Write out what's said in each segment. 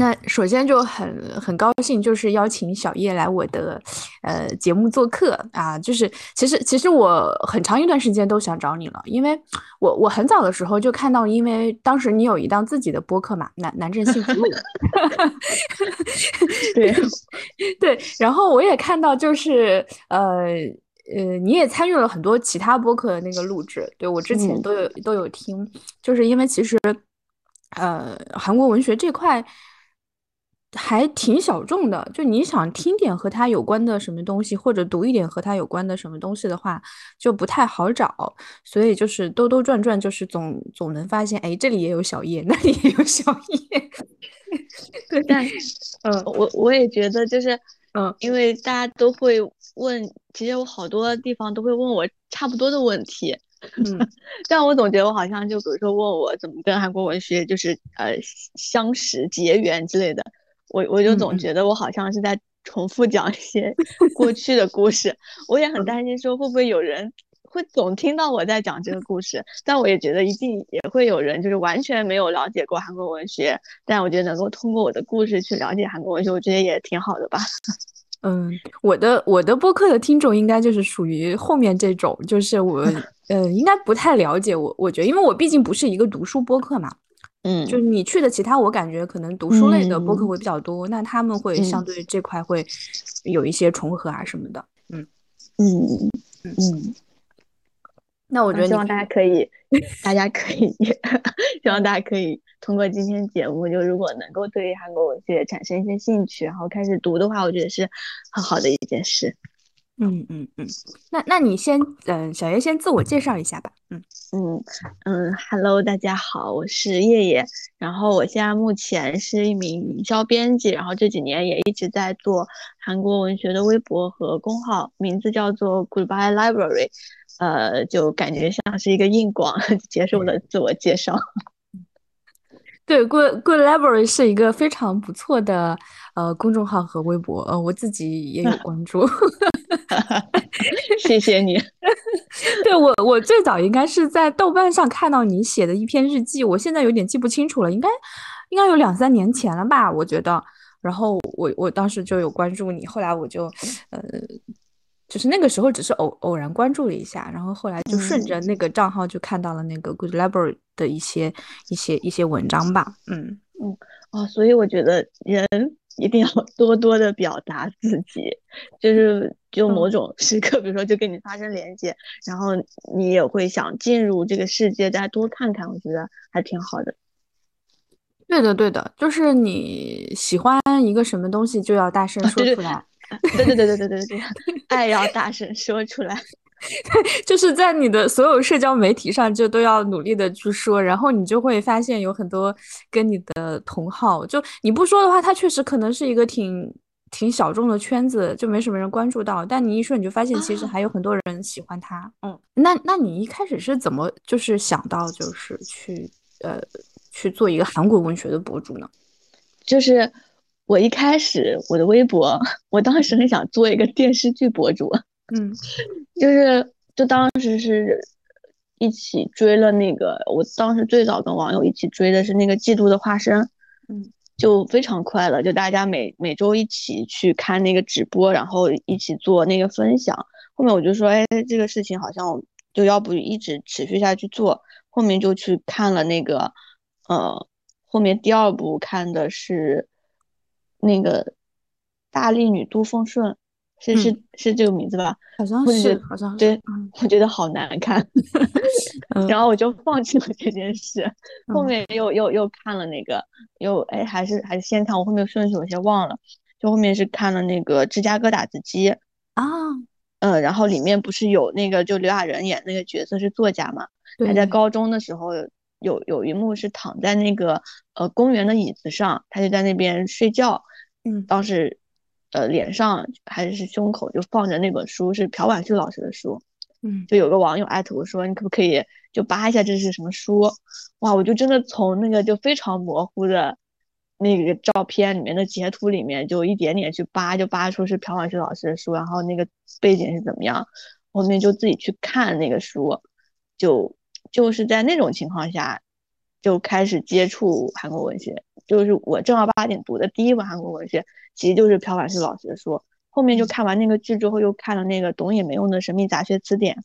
那首先就很很高兴，就是邀请小叶来我的呃节目做客啊。就是其实其实我很长一段时间都想找你了，因为我我很早的时候就看到，因为当时你有一档自己的播客嘛，南南镇幸福路。对对，然后我也看到，就是呃呃，你也参与了很多其他播客的那个录制，对我之前都有都有听，就是因为其实呃韩国文学这块。还挺小众的，就你想听点和他有关的什么东西，或者读一点和他有关的什么东西的话，就不太好找。所以就是兜兜转转，就是总总能发现，哎，这里也有小叶，那里也有小叶。对，但嗯，我我也觉得就是，嗯，因为大家都会问，其实我好多地方都会问我差不多的问题，嗯，但我总觉得我好像就比如说问我怎么跟韩国文学就是呃相识结缘之类的。我我就总觉得我好像是在重复讲一些 过去的故事，我也很担心说会不会有人会总听到我在讲这个故事，但我也觉得一定也会有人就是完全没有了解过韩国文学，但我觉得能够通过我的故事去了解韩国文学，我觉得也挺好的吧。嗯，我的我的播客的听众应该就是属于后面这种，就是我嗯 应该不太了解我，我觉得因为我毕竟不是一个读书播客嘛。嗯，就是你去的其他，我感觉可能读书类的播客会比较多，那他们会相对这块会有一些重合啊什么的。嗯嗯嗯。那我觉得希望 大家可以，大家可以，希望大家可以通过今天节目，就如果能够对韩国文学产生一些兴趣，然后开始读的话，我觉得是很好的一件事。嗯嗯嗯，那那你先，嗯，小叶先自我介绍一下吧。嗯嗯嗯，Hello，大家好，我是叶叶，然后我现在目前是一名营销编辑，然后这几年也一直在做韩国文学的微博和公号，名字叫做 Goodbye Library，呃，就感觉像是一个硬广，结束了自我介绍。对，Good Good Library 是一个非常不错的呃公众号和微博，呃，我自己也有关注。谢谢你。对我，我最早应该是在豆瓣上看到你写的一篇日记，我现在有点记不清楚了，应该应该有两三年前了吧，我觉得。然后我我当时就有关注你，后来我就呃。就是那个时候只是偶偶然关注了一下，然后后来就顺着那个账号就看到了那个 Good Library 的一些一些一些文章吧。嗯嗯哦，所以我觉得人一定要 多多的表达自己，就是就某种时刻，比如说就跟你发生连接，然后你也会想进入这个世界，再多看看，我觉得还挺好的。对的对的，就是你喜欢一个什么东西，就要大声说出来。对对对对对对对，爱要大声说出来，就是在你的所有社交媒体上就都要努力的去说，然后你就会发现有很多跟你的同好，就你不说的话，他确实可能是一个挺挺小众的圈子，就没什么人关注到，但你一说，你就发现其实还有很多人喜欢他。嗯，那那你一开始是怎么就是想到就是去呃去做一个韩国文学的博主呢？就是。我一开始我的微博，我当时很想做一个电视剧博主，嗯，就是就当时是一起追了那个，我当时最早跟网友一起追的是那个《嫉妒的化身》，嗯，就非常快乐，就大家每每周一起去看那个直播，然后一起做那个分享。后面我就说，哎，这个事情好像就要不一直持续下去做。后面就去看了那个，呃，后面第二部看的是。那个大力女杜凤顺是是是这个名字吧？好像是，好像对，我觉得好难看，然后我就放弃了这件事。后面又又又看了那个，又哎还是还是先看，我后面顺序有些忘了。就后面是看了那个芝加哥打字机啊，嗯，然后里面不是有那个就刘亚仁演那个角色是作家嘛？他在高中的时候有有一幕是躺在那个呃公园的椅子上，他就在那边睡觉。嗯，当时，呃，脸上还是胸口就放着那本书，是朴婉旭老师的书。嗯，就有个网友艾特我说，你可不可以就扒一下这是什么书？哇，我就真的从那个就非常模糊的那个照片里面的截图里面，就一点点去扒，就扒出是朴婉旭老师的书，然后那个背景是怎么样？后面就自己去看那个书，就就是在那种情况下，就开始接触韩国文学，就是我正儿八经读的第一本韩国文学，其实就是朴婉世老师的书。后面就看完那个剧之后，又看了那个《懂也没用的神秘杂学词典》，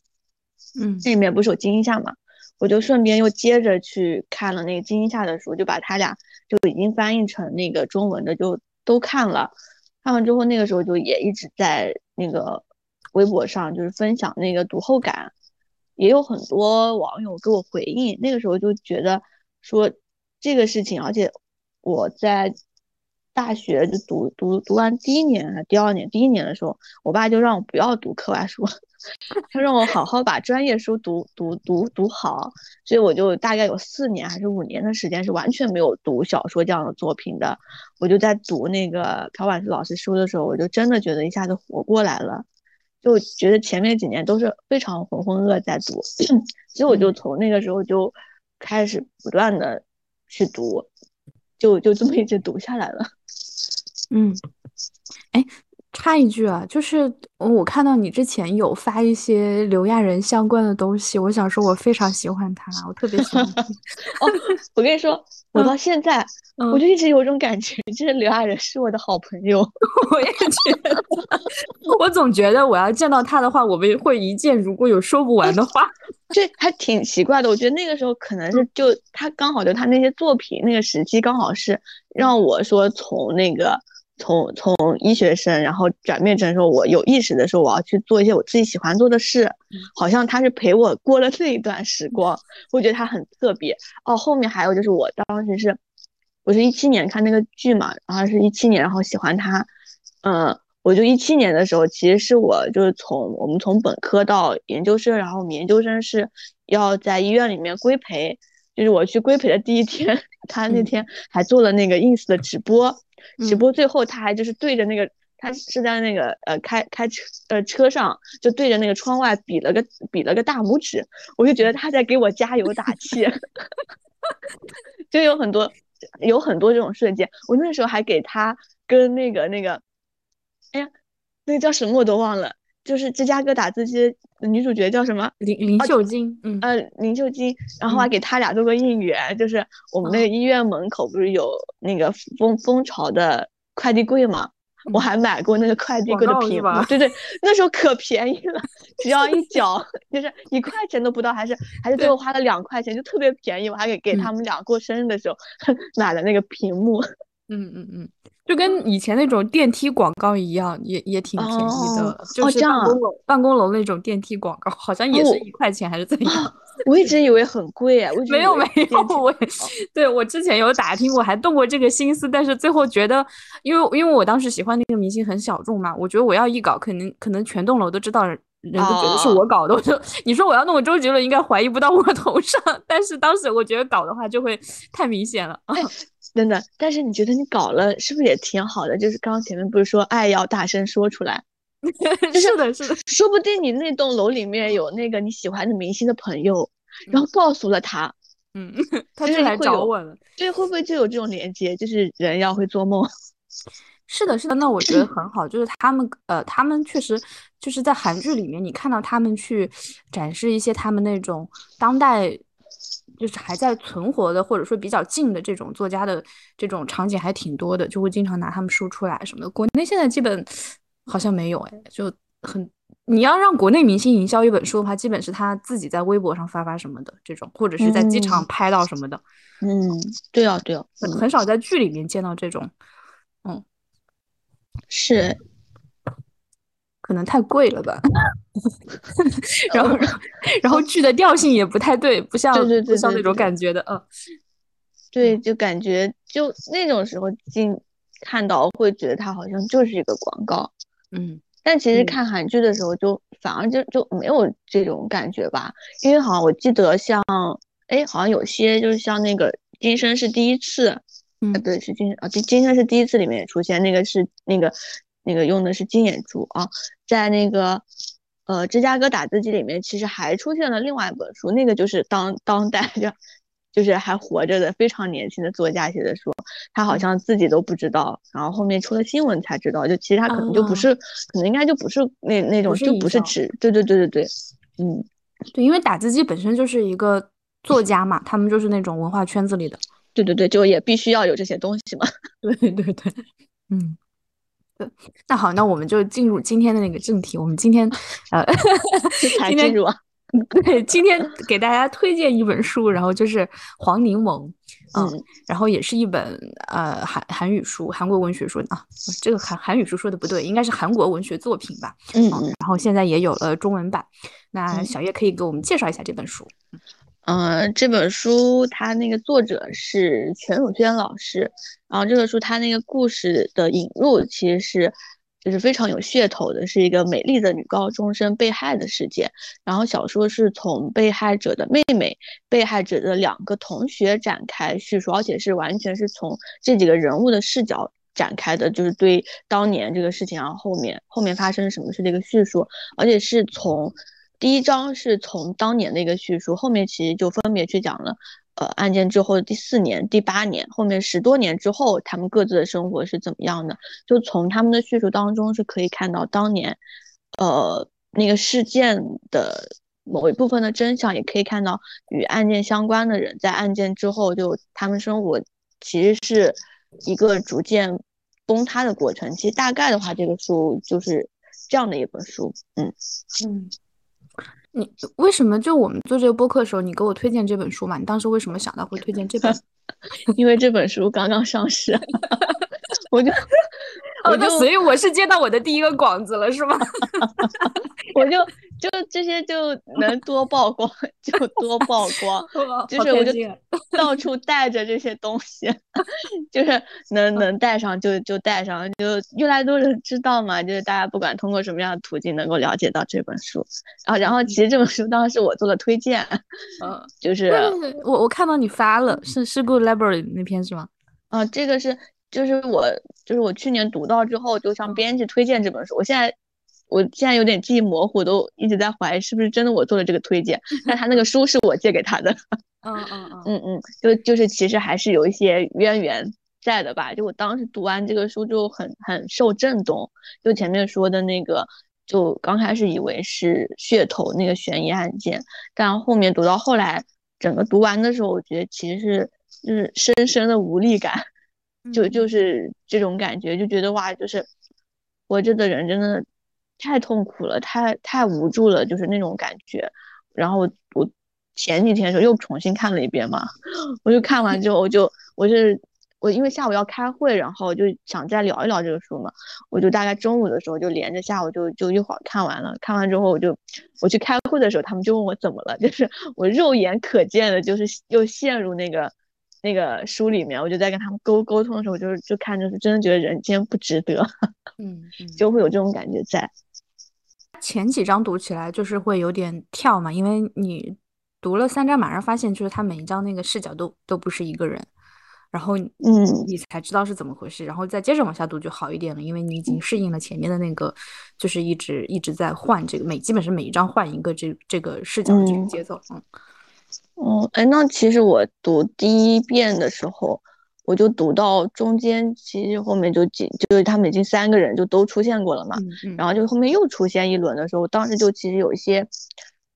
嗯，这里面不是有金一夏嘛？我就顺便又接着去看了那个金一夏的书，就把他俩就已经翻译成那个中文的就都看了。看完之后，那个时候就也一直在那个微博上就是分享那个读后感，也有很多网友给我回应。那个时候就觉得说这个事情，而且我在。大学就读读读完第一年还第二年，第一年的时候，我爸就让我不要读课外书，他让我好好把专业书读读读读好，所以我就大概有四年还是五年的时间是完全没有读小说这样的作品的。我就在读那个朴婉思老师书的时候，我就真的觉得一下子活过来了，就觉得前面几年都是非常浑浑噩在读，所以我就从那个时候就开始不断的去读，就就这么一直读下来了。嗯，哎，插一句啊，就是我看到你之前有发一些刘亚仁相关的东西，我想说，我非常喜欢他，我特别喜欢。哦，我跟你说，我到现在，我就一直有一种感觉，就是刘亚仁是我的好朋友。我也觉得，我总觉得我要见到他的话，我们会一见如故，有说不完的话。这还挺奇怪的，我觉得那个时候可能是就他刚好就他那些作品那个时期刚好是让我说从那个。从从医学生，然后转变成说，我有意识的时候，我要去做一些我自己喜欢做的事，好像他是陪我过了那一段时光，我觉得他很特别。哦，后面还有就是我当时是，我是一七年看那个剧嘛，然后是一七年，然后喜欢他，嗯，我就一七年的时候，其实是我就是从我们从本科到研究生，然后我们研究生是要在医院里面规培，就是我去规培的第一天，他那天还做了那个 ins 的直播。直播最后他还就是对着那个，他是在那个呃开开车呃车上就对着那个窗外比了个比了个大拇指，我就觉得他在给我加油打气，就有很多有很多这种瞬间。我那时候还给他跟那个那个，哎呀，那个叫什么我都忘了，就是芝加哥打字机女主角叫什么林林秀晶，嗯。呃林秀晶，然后还给他俩做过应援，就是我们那个医院门口不是有那个蜂蜂巢的快递柜嘛，我还买过那个快递柜的屏幕，对对，那时候可便宜了，只要一角就是一块钱都不到，还是还是最后花了两块钱，就特别便宜，我还给给他们俩过生日的时候 买了那个屏幕，嗯嗯嗯。就跟以前那种电梯广告一样，也也挺便宜的，就是办公楼办公楼那种电梯广告，好像也是一块钱还是怎样？我一直以为很贵啊，没有没有，我对我之前有打听过，还动过这个心思，但是最后觉得，因为因为我当时喜欢那个明星很小众嘛，我觉得我要一搞，可能可能全栋楼都知道，人都觉得是我搞的。我说你说我要弄个周杰伦，应该怀疑不到我头上，但是当时我觉得搞的话就会太明显了。真的，但是你觉得你搞了是不是也挺好的？就是刚刚前面不是说爱要大声说出来，是的，是的，说不定你那栋楼里面有那个你喜欢的明星的朋友，然后告诉了他，嗯，他就来找我了。对，会不会就有这种连接？就是人要会做梦。是的，是的，那我觉得很好。就是他们，呃，他们确实就是在韩剧里面，你看到他们去展示一些他们那种当代。就是还在存活的，或者说比较近的这种作家的这种场景还挺多的，就会经常拿他们书出来什么的。国内现在基本好像没有，哎，就很你要让国内明星营销一本书的话，基本是他自己在微博上发发什么的这种，或者是在机场拍到什么的。嗯，对啊，对啊，很很少在剧里面见到这种。嗯，是。可能太贵了吧，然后然后剧的调性也不太对，不像不像那种感觉的，嗯，对，就感觉就那种时候进看到会觉得它好像就是一个广告，嗯，但其实看韩剧的时候就反而就就没有这种感觉吧，因为好像我记得像哎，好像有些就是像那个今生是第一次，嗯，对，是今啊今今生是第一次里面也出现那个是那个。那个用的是金眼珠啊，在那个呃芝加哥打字机里面，其实还出现了另外一本书，那个就是当当代就就是还活着的非常年轻的作家写的书，他好像自己都不知道，然后后面出了新闻才知道，就其实他可能就不是，可能应该就不是那那种就不是纸，对对对对对，嗯，对，因为打字机本身就是一个。作家嘛，他们就是那种文化圈子里的。对对对，就也必须要有这些东西嘛。对对对，嗯。对，那好，那我们就进入今天的那个正题。我们今天，呃，今天啊，对，今天给大家推荐一本书，然后就是《黄柠檬》，嗯，然后也是一本呃韩韩语书，韩国文学书啊。这个韩韩语书说的不对，应该是韩国文学作品吧？嗯，然后现在也有了中文版。那小叶可以给我们介绍一下这本书。嗯，嗯这本书它那个作者是全汝娟老师，然后这个书它那个故事的引入其实是就是非常有噱头的，是一个美丽的女高中生被害的事件。然后小说是从被害者的妹妹、被害者的两个同学展开叙述，而且是完全是从这几个人物的视角展开的，就是对当年这个事情，然后后面后面发生什么事的一个叙述，而且是从。第一章是从当年的一个叙述，后面其实就分别去讲了，呃，案件之后的第四年、第八年，后面十多年之后，他们各自的生活是怎么样的？就从他们的叙述当中是可以看到当年，呃，那个事件的某一部分的真相，也可以看到与案件相关的人在案件之后，就他们生活其实是一个逐渐崩塌的过程。其实大概的话，这个书就是这样的一本书，嗯嗯。你为什么就我们做这个播客的时候，你给我推荐这本书嘛？你当时为什么想到会推荐这本？因为这本书刚刚上市，我就我就所以我是接到我的第一个广子了，是吗？我就。就这些就能多曝光就多曝光，就是我就到处带着这些东西，就是能能带上就就带上，就越来越多人知道嘛。就是大家不管通过什么样的途径能够了解到这本书，啊然后其实这本书当时我做了推荐，嗯，就是我我看到你发了，是是 Good Library 那篇是吗？啊，这个是就是我就是我去年读到之后就向编辑推荐这本书，我现在。我现在有点记忆模糊，都一直在怀疑是不是真的我做了这个推荐。但他那个书是我借给他的，嗯嗯嗯嗯嗯，就就是其实还是有一些渊源在的吧。就我当时读完这个书就很很受震动，就前面说的那个，就刚开始以为是噱头那个悬疑案件，但后面读到后来，整个读完的时候，我觉得其实是就是深深的无力感，就就是这种感觉，就觉得哇，就是活着的人真的。太痛苦了，太太无助了，就是那种感觉。然后我我前几天的时候又重新看了一遍嘛，我就看完之后，我就我是我因为下午要开会，然后就想再聊一聊这个书嘛，我就大概中午的时候就连着下午就就一会儿看完了。看完之后，我就我去开会的时候，他们就问我怎么了，就是我肉眼可见的，就是又陷入那个那个书里面。我就在跟他们沟沟通的时候，就是就看着是真的觉得人间不值得，嗯，就会有这种感觉在。前几章读起来就是会有点跳嘛，因为你读了三章，马上发现就是他每一章那个视角都都不是一个人，然后嗯，你才知道是怎么回事，然后再接着往下读就好一点了，因为你已经适应了前面的那个，就是一直一直在换这个每基本是每一章换一个这这个视角的这个节奏，嗯嗯，哎，那其实我读第一遍的时候。我就读到中间，其实后面就几就是他们已经三个人就都出现过了嘛，然后就后面又出现一轮的时候，当时就其实有一些，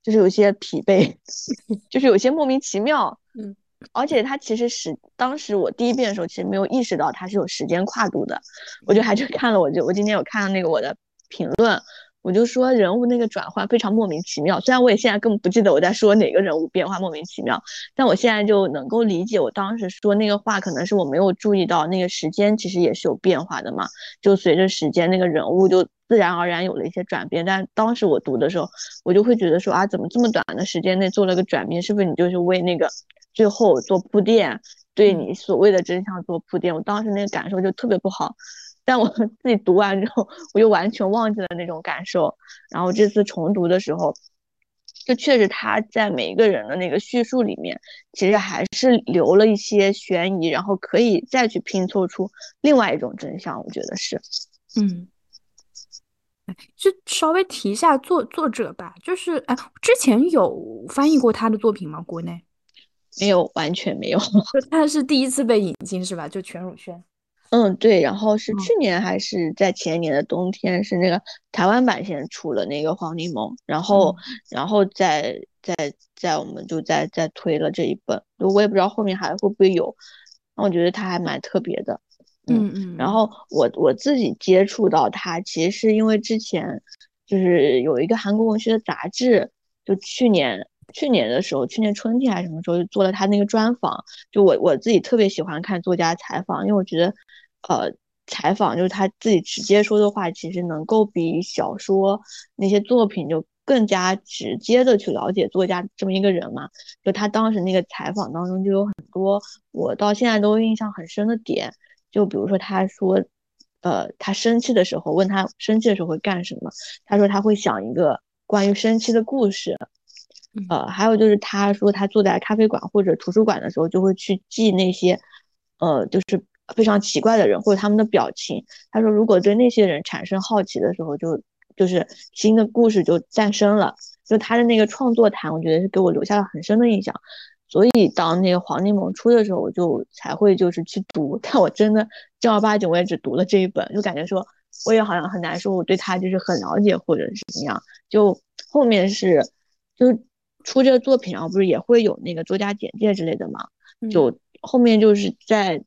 就是有一些疲惫，就是有些莫名其妙，嗯，而且他其实是当时我第一遍的时候，其实没有意识到他是有时间跨度的，我就还去看了，我就我今天有看到那个我的评论。我就说人物那个转换非常莫名其妙，虽然我也现在根本不记得我在说哪个人物变化莫名其妙，但我现在就能够理解我当时说那个话，可能是我没有注意到那个时间其实也是有变化的嘛，就随着时间那个人物就自然而然有了一些转变。但当时我读的时候，我就会觉得说啊，怎么这么短的时间内做了个转变？是不是你就是为那个最后做铺垫，对你所谓的真相做铺垫？我当时那个感受就特别不好。但我 自己读完之后，我就完全忘记了那种感受。然后这次重读的时候，就确实他在每一个人的那个叙述里面，其实还是留了一些悬疑，然后可以再去拼凑出另外一种真相。我觉得是，嗯，就稍微提一下作作者吧，就是哎，之前有翻译过他的作品吗？国内没有，完全没有。他是第一次被引进是吧？就全汝轩。嗯，对，然后是去年还是在前年的冬天，是那个台湾版先出了那个黄柠檬，然后，然后再再再我们就再再推了这一本，我也不知道后面还会不会有，我觉得它还蛮特别的，嗯嗯，然后我我自己接触到它，其实是因为之前就是有一个韩国文学的杂志，就去年。去年的时候，去年春天还是什么时候，就做了他那个专访。就我我自己特别喜欢看作家采访，因为我觉得，呃，采访就是他自己直接说的话，其实能够比小说那些作品就更加直接的去了解作家这么一个人嘛。就他当时那个采访当中，就有很多我到现在都印象很深的点。就比如说他说，呃，他生气的时候，问他生气的时候会干什么，他说他会想一个关于生气的故事。呃，还有就是他说他坐在咖啡馆或者图书馆的时候，就会去记那些，呃，就是非常奇怪的人或者他们的表情。他说如果对那些人产生好奇的时候，就就是新的故事就诞生了。就他的那个创作谈，我觉得是给我留下了很深的印象。所以当那个黄柠檬出的时候，我就才会就是去读。但我真的正儿八经我也只读了这一本，就感觉说我也好像很难说我对他就是很了解或者是怎么样。就后面是就。出这个作品，然后不是也会有那个作家简介之类的嘛？就后面就是在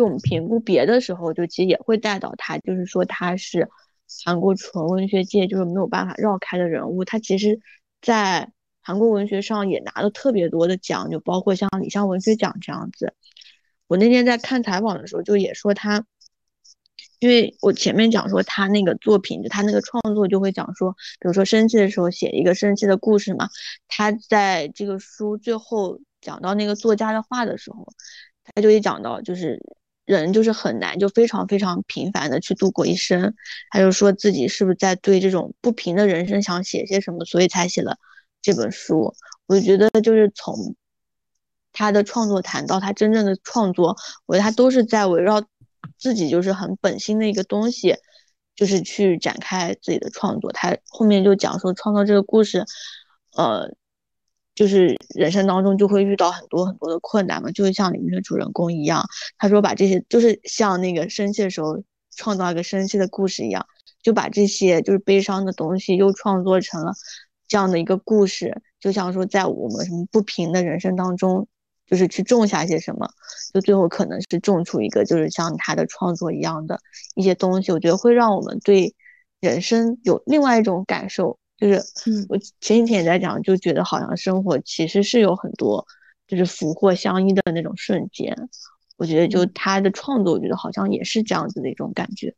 就我们评估别的时候，就其实也会带到他，就是说他是韩国纯文学界就是没有办法绕开的人物。他其实，在韩国文学上也拿了特别多的奖，就包括像李湘文学奖这样子。我那天在看采访的时候，就也说他。因为我前面讲说他那个作品，就他那个创作就会讲说，比如说生气的时候写一个生气的故事嘛。他在这个书最后讲到那个作家的话的时候，他就会讲到，就是人就是很难，就非常非常平凡的去度过一生。他就说自己是不是在对这种不平的人生想写些什么，所以才写了这本书。我觉得就是从他的创作谈到他真正的创作，我觉得他都是在围绕。自己就是很本心的一个东西，就是去展开自己的创作。他后面就讲说，创造这个故事，呃，就是人生当中就会遇到很多很多的困难嘛，就是像里面的主人公一样。他说把这些，就是像那个生气的时候创造一个生气的故事一样，就把这些就是悲伤的东西又创作成了这样的一个故事。就像说在我们什么不平的人生当中。就是去种下些什么，就最后可能是种出一个，就是像他的创作一样的一些东西。我觉得会让我们对人生有另外一种感受。就是，嗯，我前几天也在讲，就觉得好像生活其实是有很多就是福祸相依的那种瞬间。我觉得就他的创作，我觉得好像也是这样子的一种感觉。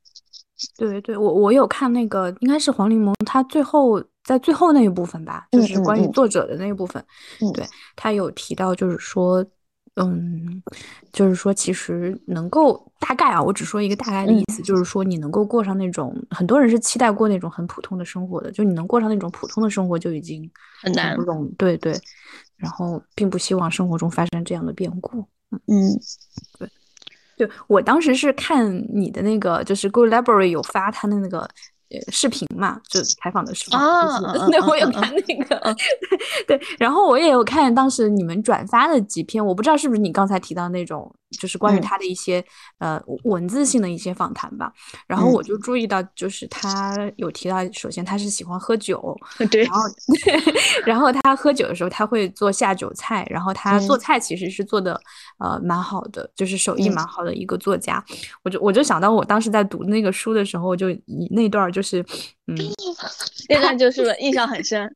对对，我我有看那个，应该是黄柠檬，他最后在最后那一部分吧，就是关于作者的那一部分，对他有提到，就是说，嗯，就是说，其实能够大概啊，我只说一个大概的意思，就是说，你能够过上那种很多人是期待过那种很普通的生活的，就你能过上那种普通的生活就已经很难不容，对对，然后并不希望生活中发生这样的变故，嗯，对。就我当时是看你的那个，就是 Go Library 有发他的那个。视频嘛，就采访的视频。啊，那我有看那个，对，然后我也有看当时你们转发的几篇，我不知道是不是你刚才提到那种，就是关于他的一些呃文字性的一些访谈吧。然后我就注意到，就是他有提到，首先他是喜欢喝酒，对，然后 然后他喝酒的时候他会做下酒菜，然后他做菜其实是做的呃蛮好的，就是手艺蛮好的一个作家。我就我就想到我当时在读那个书的时候，就以那段就。是，嗯，那段就是印象很深，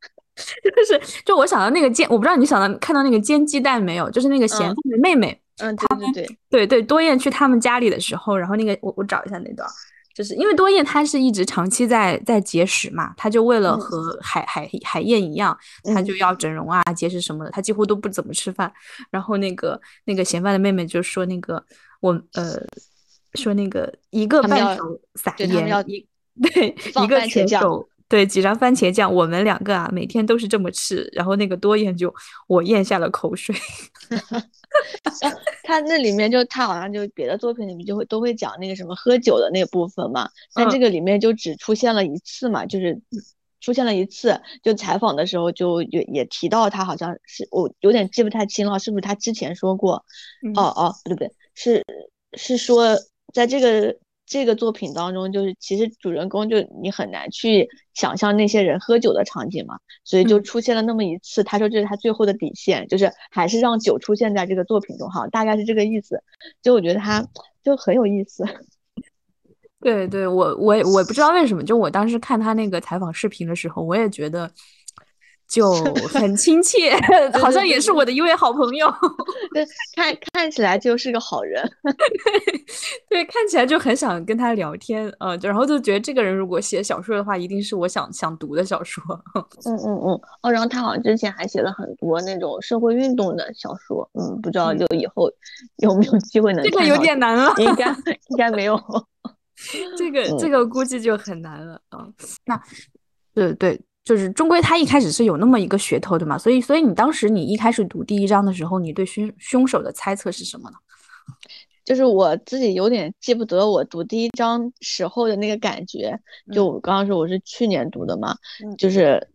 就是就我想到那个煎，我不知道你想到看到那个煎鸡蛋没有？就是那个咸蛋的妹妹，嗯，他们对对对，多燕去他们家里的时候，然后那个我我找一下那段，就是因为多燕她是一直长期在在节食嘛，她就为了和海海海燕一样，她就要整容啊节食什么的，她几乎都不怎么吃饭。然后那个那个嫌饭的妹妹就说那个我呃说那个一个半球撒盐一。对，一个茄手，对几张番茄酱，我们两个啊，每天都是这么吃。然后那个多燕就我咽下了口水。他那里面就他好像就别的作品里面就会都会讲那个什么喝酒的那部分嘛，但这个里面就只出现了一次嘛，就是出现了一次，就采访的时候就也也提到他好像是我有点记不太清了，是不是他之前说过？哦哦，不对不对，是是说。在这个这个作品当中，就是其实主人公就你很难去想象那些人喝酒的场景嘛，所以就出现了那么一次。他说这是他最后的底线，就是还是让酒出现在这个作品中，哈，大概是这个意思。就我觉得他就很有意思。对对，我我我不知道为什么，就我当时看他那个采访视频的时候，我也觉得。就 很亲切，好像也是我的一位好朋友。对，看看起来就是个好人。对，看起来就很想跟他聊天，呃，然后就觉得这个人如果写小说的话，一定是我想想读的小说。嗯嗯嗯。哦，然后他好像之前还写了很多那种社会运动的小说。嗯，不知道就以后有没有机会能。这个有点难了。应该应该没有。这个这个估计就很难了啊。那，对对。就是终归他一开始是有那么一个噱头的嘛，所以所以你当时你一开始读第一章的时候，你对凶凶手的猜测是什么呢？就是我自己有点记不得我读第一章时候的那个感觉。就我刚刚说我是去年读的嘛，就是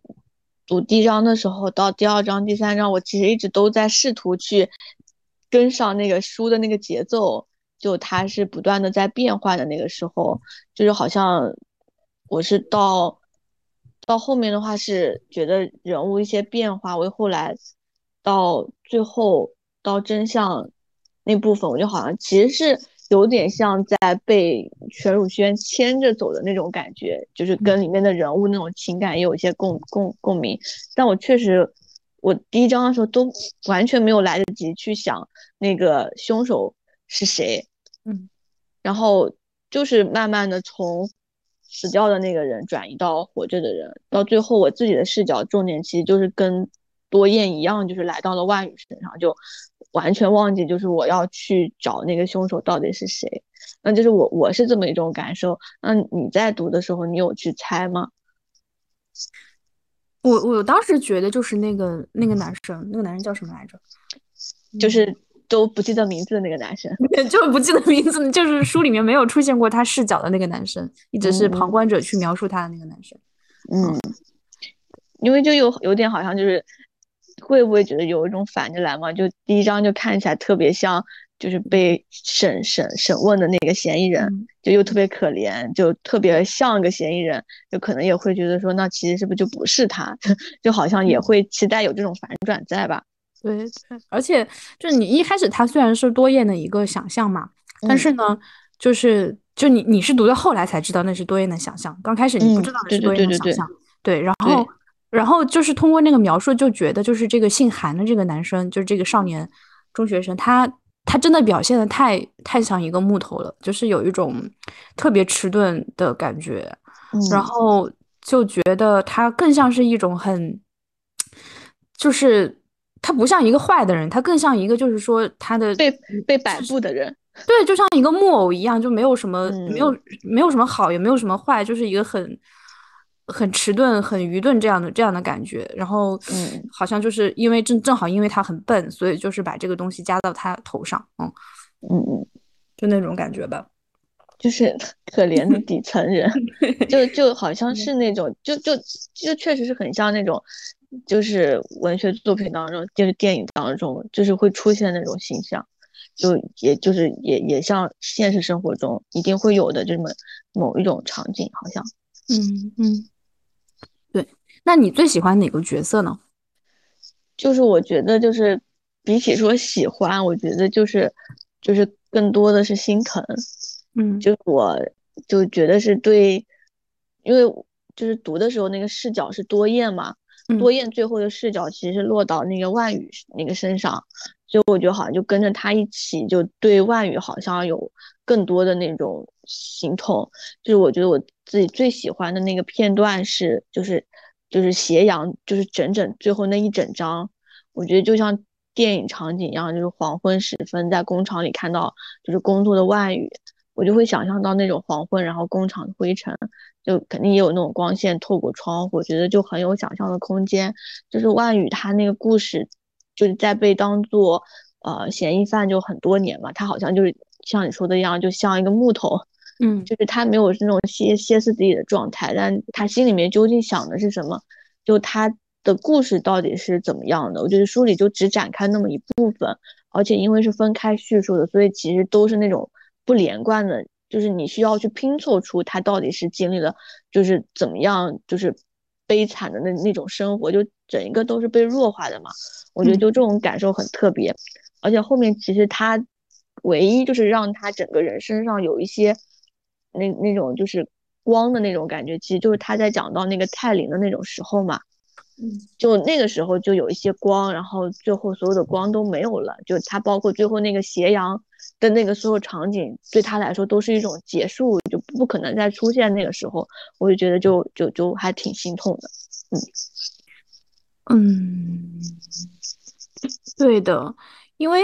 读第一章的时候到第二章、第三章，我其实一直都在试图去跟上那个书的那个节奏，就它是不断的在变换的那个时候，就是好像我是到。到后面的话是觉得人物一些变化，为后来到最后到真相那部分，我就好像其实是有点像在被全汝轩牵着走的那种感觉，就是跟里面的人物那种情感也有一些共共共鸣。但我确实，我第一章的时候都完全没有来得及去想那个凶手是谁，嗯，然后就是慢慢的从。死掉的那个人转移到活着的人，到最后我自己的视角重点其实就是跟多燕一样，就是来到了万宇身上，就完全忘记就是我要去找那个凶手到底是谁。那就是我我是这么一种感受。那你在读的时候，你有去猜吗？我我当时觉得就是那个那个男生，那个男生叫什么来着？就是。都不记得名字的那个男生，就不记得名字，就是书里面没有出现过他视角的那个男生，一直是旁观者去描述他的那个男生。嗯，因为就有有点好像就是，会不会觉得有一种反着来嘛？就第一章就看起来特别像，就是被审审审问的那个嫌疑人，就又特别可怜，就特别像个嫌疑人，就可能也会觉得说，那其实是不是就不是他？就好像也会期待有这种反转在吧？对对，而且就是你一开始他虽然是多燕的一个想象嘛，但是呢，就是就你你是读到后来才知道那是多燕的想象，刚开始你不知道那是多燕的想象，对，然后。然后就是通过那个描述就觉得就是这个姓韩的这个男生，就是这个少年中学生，他他真的表现的太太像一个木头了，就是有一种特别迟钝的感觉，然。后就觉得他更像是一种很就是。他不像一个坏的人，他更像一个就是说他的被被摆布的人，对，就像一个木偶一样，就没有什么没有没有什么好，也没有什么坏，就是一个很很迟钝、很愚钝这样的这样的感觉。然后，嗯，好像就是因为正正好因为他很笨，所以就是把这个东西加到他头上，嗯嗯嗯，就那种感觉吧，就是可怜的底层人，就就好像是那种，就就就确实是很像那种。就是文学作品当中，就是电影当中，就是会出现那种形象，就也就是也也像现实生活中一定会有的这么某一种场景，好像，嗯嗯，对。那你最喜欢哪个角色呢？就是我觉得，就是比起说喜欢，我觉得就是就是更多的是心疼，嗯，就我就觉得是对，因为就是读的时候那个视角是多燕嘛。多燕最后的视角其实是落到那个万宇那个身上，所以我觉得好像就跟着他一起，就对万宇好像有更多的那种心痛。就是我觉得我自己最喜欢的那个片段是，就是就是斜阳，就是整整最后那一整张，我觉得就像电影场景一样，就是黄昏时分在工厂里看到就是工作的万宇，我就会想象到那种黄昏，然后工厂的灰尘。就肯定也有那种光线透过窗户，我觉得就很有想象的空间。就是万宇他那个故事，就是在被当做呃嫌疑犯就很多年嘛，他好像就是像你说的一样，就像一个木头，嗯，就是他没有那种歇歇斯底里的状态，但他心里面究竟想的是什么？就他的故事到底是怎么样的？我觉得书里就只展开那么一部分，而且因为是分开叙述的，所以其实都是那种不连贯的，就是你需要去拼凑出他到底是经历了就是怎么样就是悲惨的那那种生活，就整一个都是被弱化的嘛。我觉得就这种感受很特别，而且后面其实他唯一就是让他整个人身上有一些那那种就是光的那种感觉，其实就是他在讲到那个泰林的那种时候嘛。就那个时候就有一些光，然后最后所有的光都没有了。就他包括最后那个斜阳的那个所有场景，对他来说都是一种结束，就不可能再出现那个时候。我就觉得就就就还挺心痛的。嗯嗯，对的，因为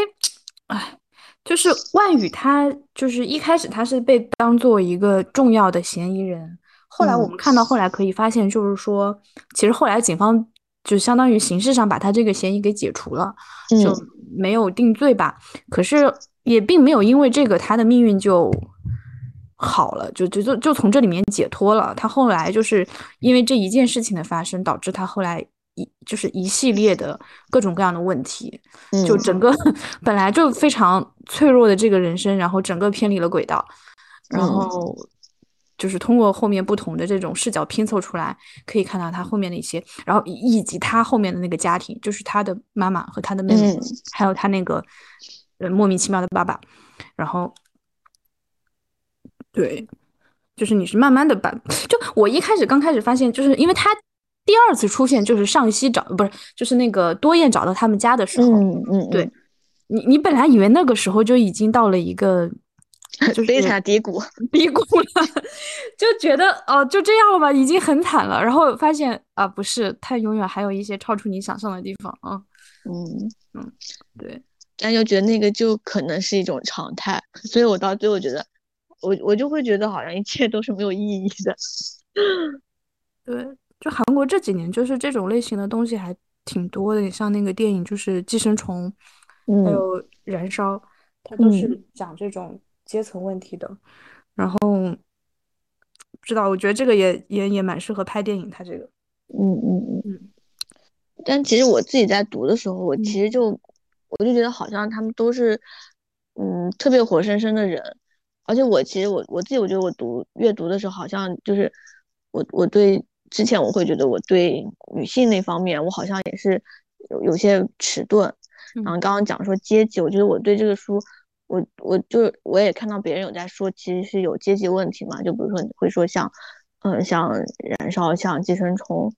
哎，就是万宇他就是一开始他是被当做一个重要的嫌疑人。后来我们看到，后来可以发现，就是说，其实后来警方就相当于形式上把他这个嫌疑给解除了，就没有定罪吧。可是也并没有因为这个他的命运就好了，就就就就从这里面解脱了。他后来就是因为这一件事情的发生，导致他后来一就是一系列的各种各样的问题，就整个本来就非常脆弱的这个人生，然后整个偏离了轨道，然后。就是通过后面不同的这种视角拼凑出来，可以看到他后面的一些，然后以及他后面的那个家庭，就是他的妈妈和他的妹妹，还有他那个呃莫名其妙的爸爸。然后，对，就是你是慢慢的把，就我一开始刚开始发现，就是因为他第二次出现就是上西找不是，就是那个多燕找到他们家的时候，嗯嗯，对你你本来以为那个时候就已经到了一个。就悲惨低谷，低谷了，就觉得哦，就这样了吧，已经很惨了。然后发现啊，不是，它永远还有一些超出你想象的地方啊。嗯嗯，对。但又觉得那个就可能是一种常态，所以我到最后觉得，我我就会觉得好像一切都是没有意义的。对，就韩国这几年就是这种类型的东西还挺多的，像那个电影就是《寄生虫》，还有《燃烧》，它都是讲这种。阶层问题的，然后不知道，我觉得这个也也也蛮适合拍电影。他这个，嗯嗯嗯嗯。但其实我自己在读的时候，我其实就我就觉得好像他们都是嗯特别活生生的人，而且我其实我我自己我觉得我读阅读的时候，好像就是我我对之前我会觉得我对女性那方面我好像也是有有些迟钝。然后刚刚讲说阶级，我觉得我对这个书。我我就我也看到别人有在说，其实是有阶级问题嘛，就比如说你会说像，嗯，像燃烧，像寄生虫，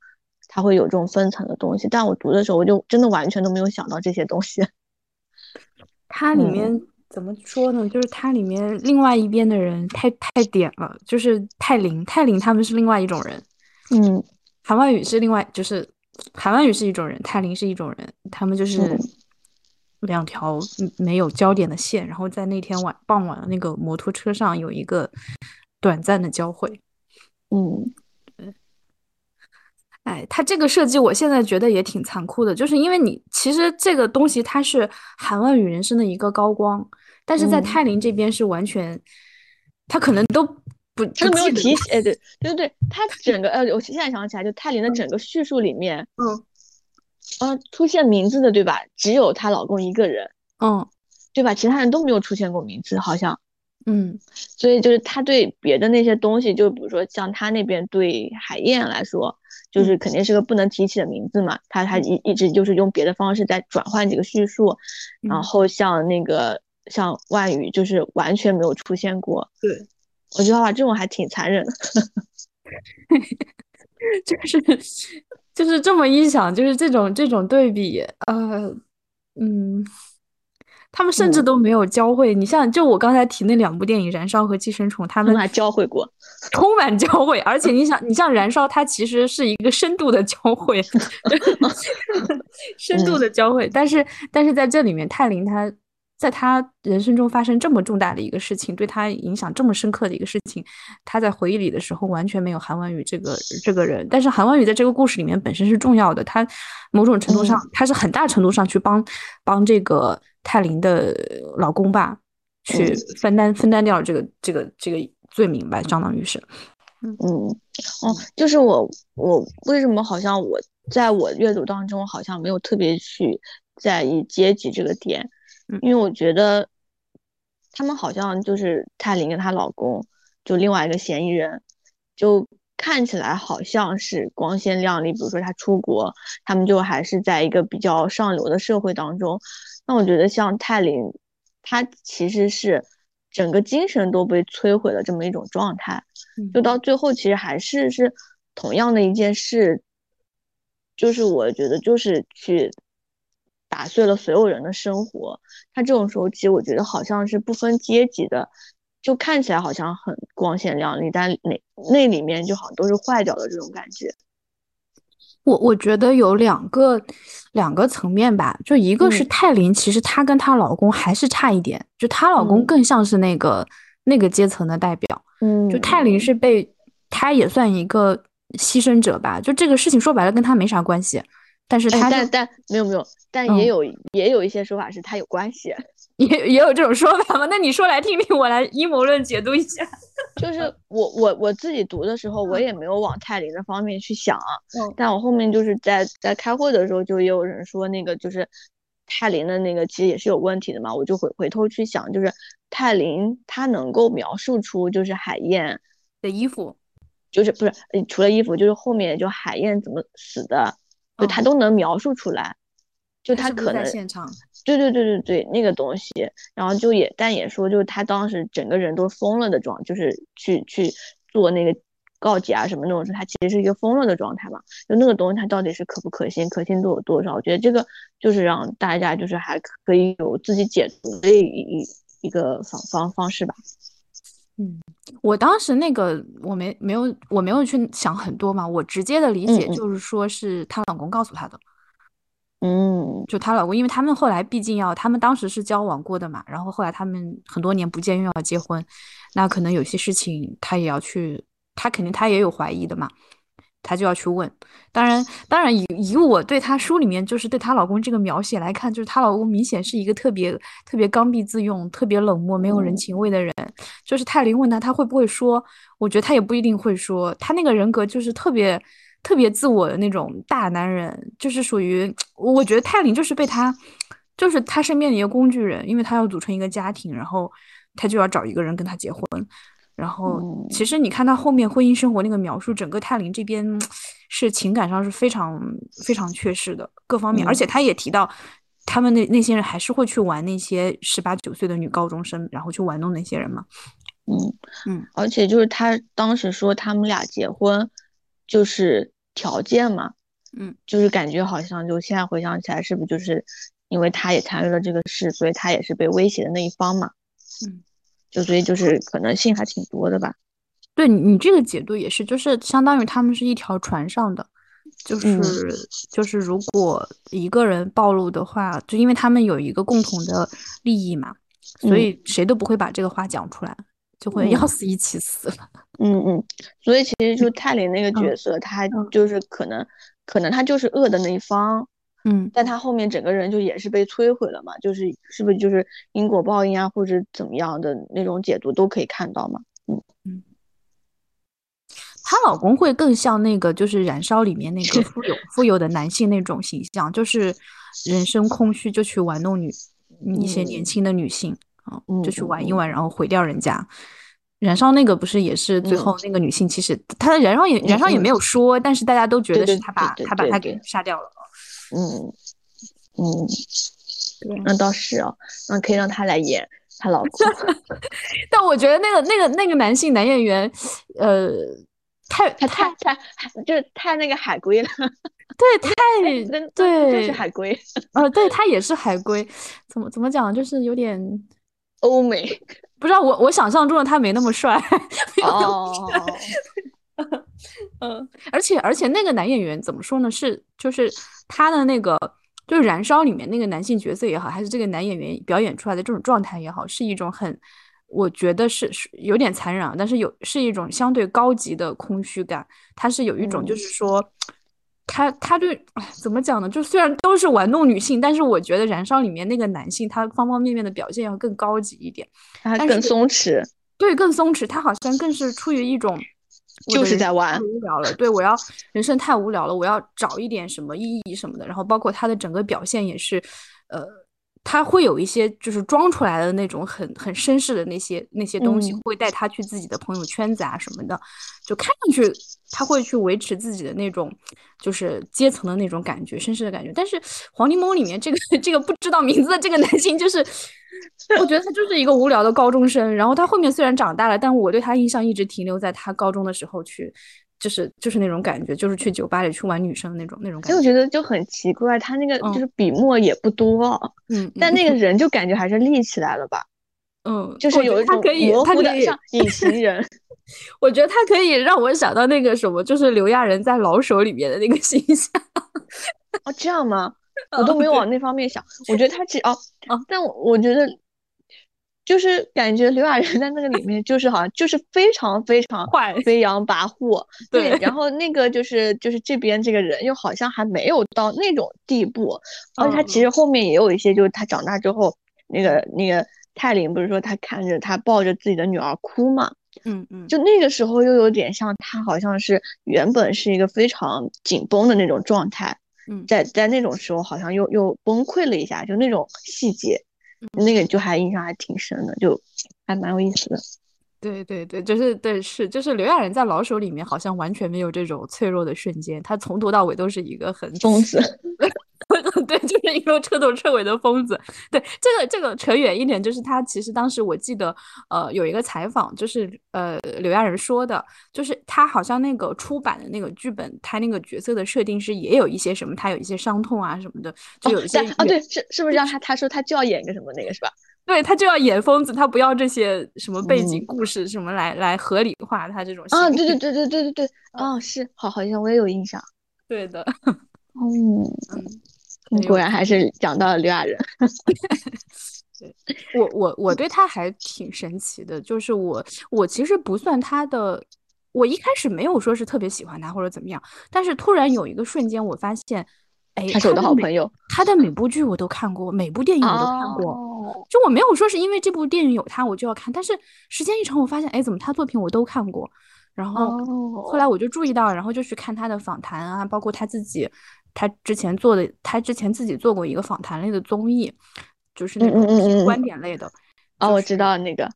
它会有这种分层的东西。但我读的时候，我就真的完全都没有想到这些东西。它里面怎么说呢？就是它里面另外一边的人太太点了，就是泰林，泰林他们是另外一种人。嗯，韩万宇是另外，就是韩万宇是一种人，泰林是一种人，他们就是。两条没有焦点的线，然后在那天晚傍晚的那个摩托车上有一个短暂的交汇。嗯，哎，他这个设计我现在觉得也挺残酷的，就是因为你其实这个东西它是韩万宇人生的一个高光，但是在泰林这边是完全，他可能都不他没有提起，哎，对对对，他整个呃，我现在想起来，就泰林的整个叙述里面，嗯。呃，出现名字的对吧？只有她老公一个人，嗯，对吧？其他人都没有出现过名字，好像，嗯，所以就是他对别的那些东西，就比如说像他那边对海燕来说，就是肯定是个不能提起的名字嘛。他他一一直就是用别的方式在转换这个叙述，然后像那个像万语，就是完全没有出现过。对，我觉得哇，这种还挺残忍的，就是。就是这么一想，就是这种这种对比，呃，嗯，他们甚至都没有交汇。你像，就我刚才提那两部电影《燃烧》和《寄生虫》，他们还交汇过，充满交汇。而且你想，你像《燃烧》，它其实是一个深度的交汇，深度的交汇。但是，但是在这里面，泰林他。在他人生中发生这么重大的一个事情，对他影响这么深刻的一个事情，他在回忆里的时候完全没有韩婉宇这个这个人。但是韩婉宇在这个故事里面本身是重要的，他某种程度上他是很大程度上去帮帮这个泰林的老公吧，去分担分担掉这个这个这个罪名吧，相当于是。嗯嗯哦，就是我我为什么好像我在我阅读当中好像没有特别去在意阶级这个点。因为我觉得，他们好像就是泰林跟她老公，就另外一个嫌疑人，就看起来好像是光鲜亮丽。比如说他出国，他们就还是在一个比较上流的社会当中。那我觉得像泰林，她其实是整个精神都被摧毁了这么一种状态。就到最后，其实还是是同样的一件事，就是我觉得就是去。打碎了所有人的生活，他这种时候其实我觉得好像是不分阶级的，就看起来好像很光鲜亮丽，但那那里面就好像都是坏掉的这种感觉。我我觉得有两个两个层面吧，就一个是泰林，其实她跟她老公还是差一点，就她老公更像是那个那个阶层的代表，嗯，就泰林是被她也算一个牺牲者吧，就这个事情说白了跟她没啥关系。但是他但但没有没有，但也有也有一些说法是他有关系，也也有这种说法吗？那你说来听听，我来阴谋论解读一下。就是我我我自己读的时候，我也没有往泰林的方面去想，嗯，但我后面就是在在开会的时候，就也有人说那个就是泰林的那个其实也是有问题的嘛，我就回回头去想，就是泰林他能够描述出就是海燕的衣服，就是不是除了衣服，就是后面就海燕怎么死的。就他都能描述出来，就他可能现场，对对对对对，那个东西，然后就也但也说，就是他当时整个人都疯了的状，就是去去做那个告解啊什么那种事，他其实是一个疯了的状态嘛。就那个东西，它到底是可不可信，可信度有多少？我觉得这个就是让大家就是还可以有自己解读的一一一个方方方式吧。嗯，我当时那个我没没有我没有去想很多嘛，我直接的理解就是说是她老公告诉她的，嗯，就她老公，因为他们后来毕竟要，他们当时是交往过的嘛，然后后来他们很多年不见又要结婚，那可能有些事情她也要去，她肯定她也有怀疑的嘛。她就要去问，当然，当然以以我对她书里面就是对她老公这个描写来看，就是她老公明显是一个特别特别刚愎自用、特别冷漠、没有人情味的人。就是泰林问他，他会不会说？我觉得他也不一定会说。他那个人格就是特别特别自我的那种大男人，就是属于我觉得泰林就是被他，就是他身边的一个工具人，因为他要组成一个家庭，然后他就要找一个人跟他结婚。然后，其实你看他后面婚姻生活那个描述，整个泰林这边是情感上是非常非常缺失的各方面，而且他也提到，他们那那些人还是会去玩那些十八九岁的女高中生，然后去玩弄那些人嘛。嗯嗯，而且就是他当时说他们俩结婚就是条件嘛，嗯，就是感觉好像就现在回想起来，是不是就是因为他也参与了这个事，所以他也是被威胁的那一方嘛？嗯。就所以就是可能性还挺多的吧，对你你这个解读也是，就是相当于他们是一条船上的，就是就是如果一个人暴露的话，就因为他们有一个共同的利益嘛，所以谁都不会把这个话讲出来，就会要死一起死了。嗯嗯，所以其实就泰林那个角色，他就是可能可能他就是恶的那一方。嗯，但他后面整个人就也是被摧毁了嘛，就是是不是就是因果报应啊，或者怎么样的那种解读都可以看到嘛。嗯嗯，她老公会更像那个就是燃烧里面那个富有富有的男性那种形象，就是人生空虚就去玩弄女一些年轻的女性啊，就去玩一玩，然后毁掉人家。燃烧那个不是也是最后那个女性，其实她的燃烧也燃烧也没有说，但是大家都觉得是她把她把她给杀掉了。嗯嗯，那倒是哦，那可以让他来演他老公。但我觉得那个那个那个男性男演员，呃，太太太太就是太那个海归了。对，太对，就是海归。呃，对他也是海归，怎么怎么讲，就是有点欧美。不知道我我想象中的他没那么帅。哦。嗯，而且而且那个男演员怎么说呢？是就是他的那个就是《燃烧》里面那个男性角色也好，还是这个男演员表演出来的这种状态也好，是一种很，我觉得是是有点残忍，但是有是一种相对高级的空虚感。他是有一种就是说，他他对怎么讲呢？就虽然都是玩弄女性，但是我觉得《燃烧》里面那个男性他方方面面的表现要更高级一点，他更松弛，对，更松弛。他好像更是出于一种。就是在玩，无聊了。对我要人生太无聊了，我要找一点什么意义什么的。然后包括他的整个表现也是，呃，他会有一些就是装出来的那种很很绅士的那些那些东西，会带他去自己的朋友圈子啊什么的，就看上去他会去维持自己的那种就是阶层的那种感觉，绅士的感觉。但是《黄柠檬》里面这个 这个不知道名字的这个男性，就是 我觉得他就是一个无聊的高中生。然后他后面虽然长大了，但我对他印象一直停留在他高中的时候去。就是就是那种感觉，就是去酒吧里去玩女生的那种那种感觉。我觉得就很奇怪，他那个就是笔墨也不多，嗯，但那个人就感觉还是立起来了吧，嗯，就是有一种模糊的像隐形 人。我觉得他可以让我想到那个什么，就是刘亚仁在老手里面的那个形象。哦，这样吗？我都没有往那方面想。我觉得他其实 哦哦，但我我觉得。就是感觉刘亚仁在那个里面，就是好像就是非常非常坏、飞扬跋扈，对。然后那个就是就是这边这个人又好像还没有到那种地步，而且他其实后面也有一些，就是他长大之后，那个那个泰林不是说他看着他抱着自己的女儿哭嘛，嗯嗯，就那个时候又有点像他好像是原本是一个非常紧绷的那种状态，嗯，在在那种时候好像又又崩溃了一下，就那种细节。那个就还印象还挺深的，就还蛮有意思的。对对对，就是对是就是刘亚仁在老手里面好像完全没有这种脆弱的瞬间，他从头到尾都是一个很疯子。对，就是一个彻头彻尾的疯子。对，这个这个扯远一点，就是他其实当时我记得，呃，有一个采访，就是呃刘亚仁说的，就是他好像那个出版的那个剧本，他那个角色的设定是也有一些什么，他有一些伤痛啊什么的，就有一些啊，对，是是不是让他他说他就要演一个什么那个是吧？对他就要演疯子，他不要这些什么背景故事什么来来合理化他这种啊，对对对对对对 对，哦，是，好，好像我也有印象。对的，嗯嗯。果然还是讲到了刘亚仁。对我我我对他还挺神奇的，就是我我其实不算他的，我一开始没有说是特别喜欢他或者怎么样，但是突然有一个瞬间，我发现，哎，他是我的好朋友，他的每部剧我都看过，每部电影我都看过，就我没有说是因为这部电影有他我就要看，但是时间一长，我发现，哎，怎么他作品我都看过，然后后来我就注意到，然后就去看他的访谈啊，包括他自己。他之前做的，他之前自己做过一个访谈类的综艺，就是那种观点类的。哦，我知道那个，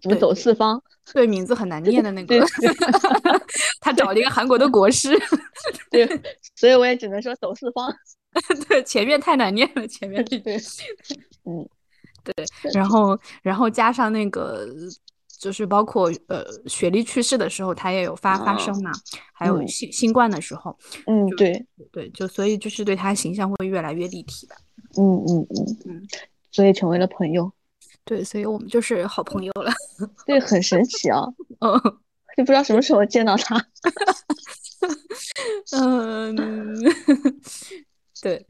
什么走四方，对，名字很难念的那个。他找了一个韩国的国师，对，所以我也只能说走四方。对，前面太难念了，前面对，嗯，对，然后，然后加上那个。就是包括呃，雪莉去世的时候，他也有发发声嘛，还有新新冠的时候，嗯，对。对，就所以就是对他形象会越来越立体吧，嗯嗯嗯嗯，所以成为了朋友，对，所以我们就是好朋友了，对，很神奇啊，嗯，就不知道什么时候见到他，嗯，对，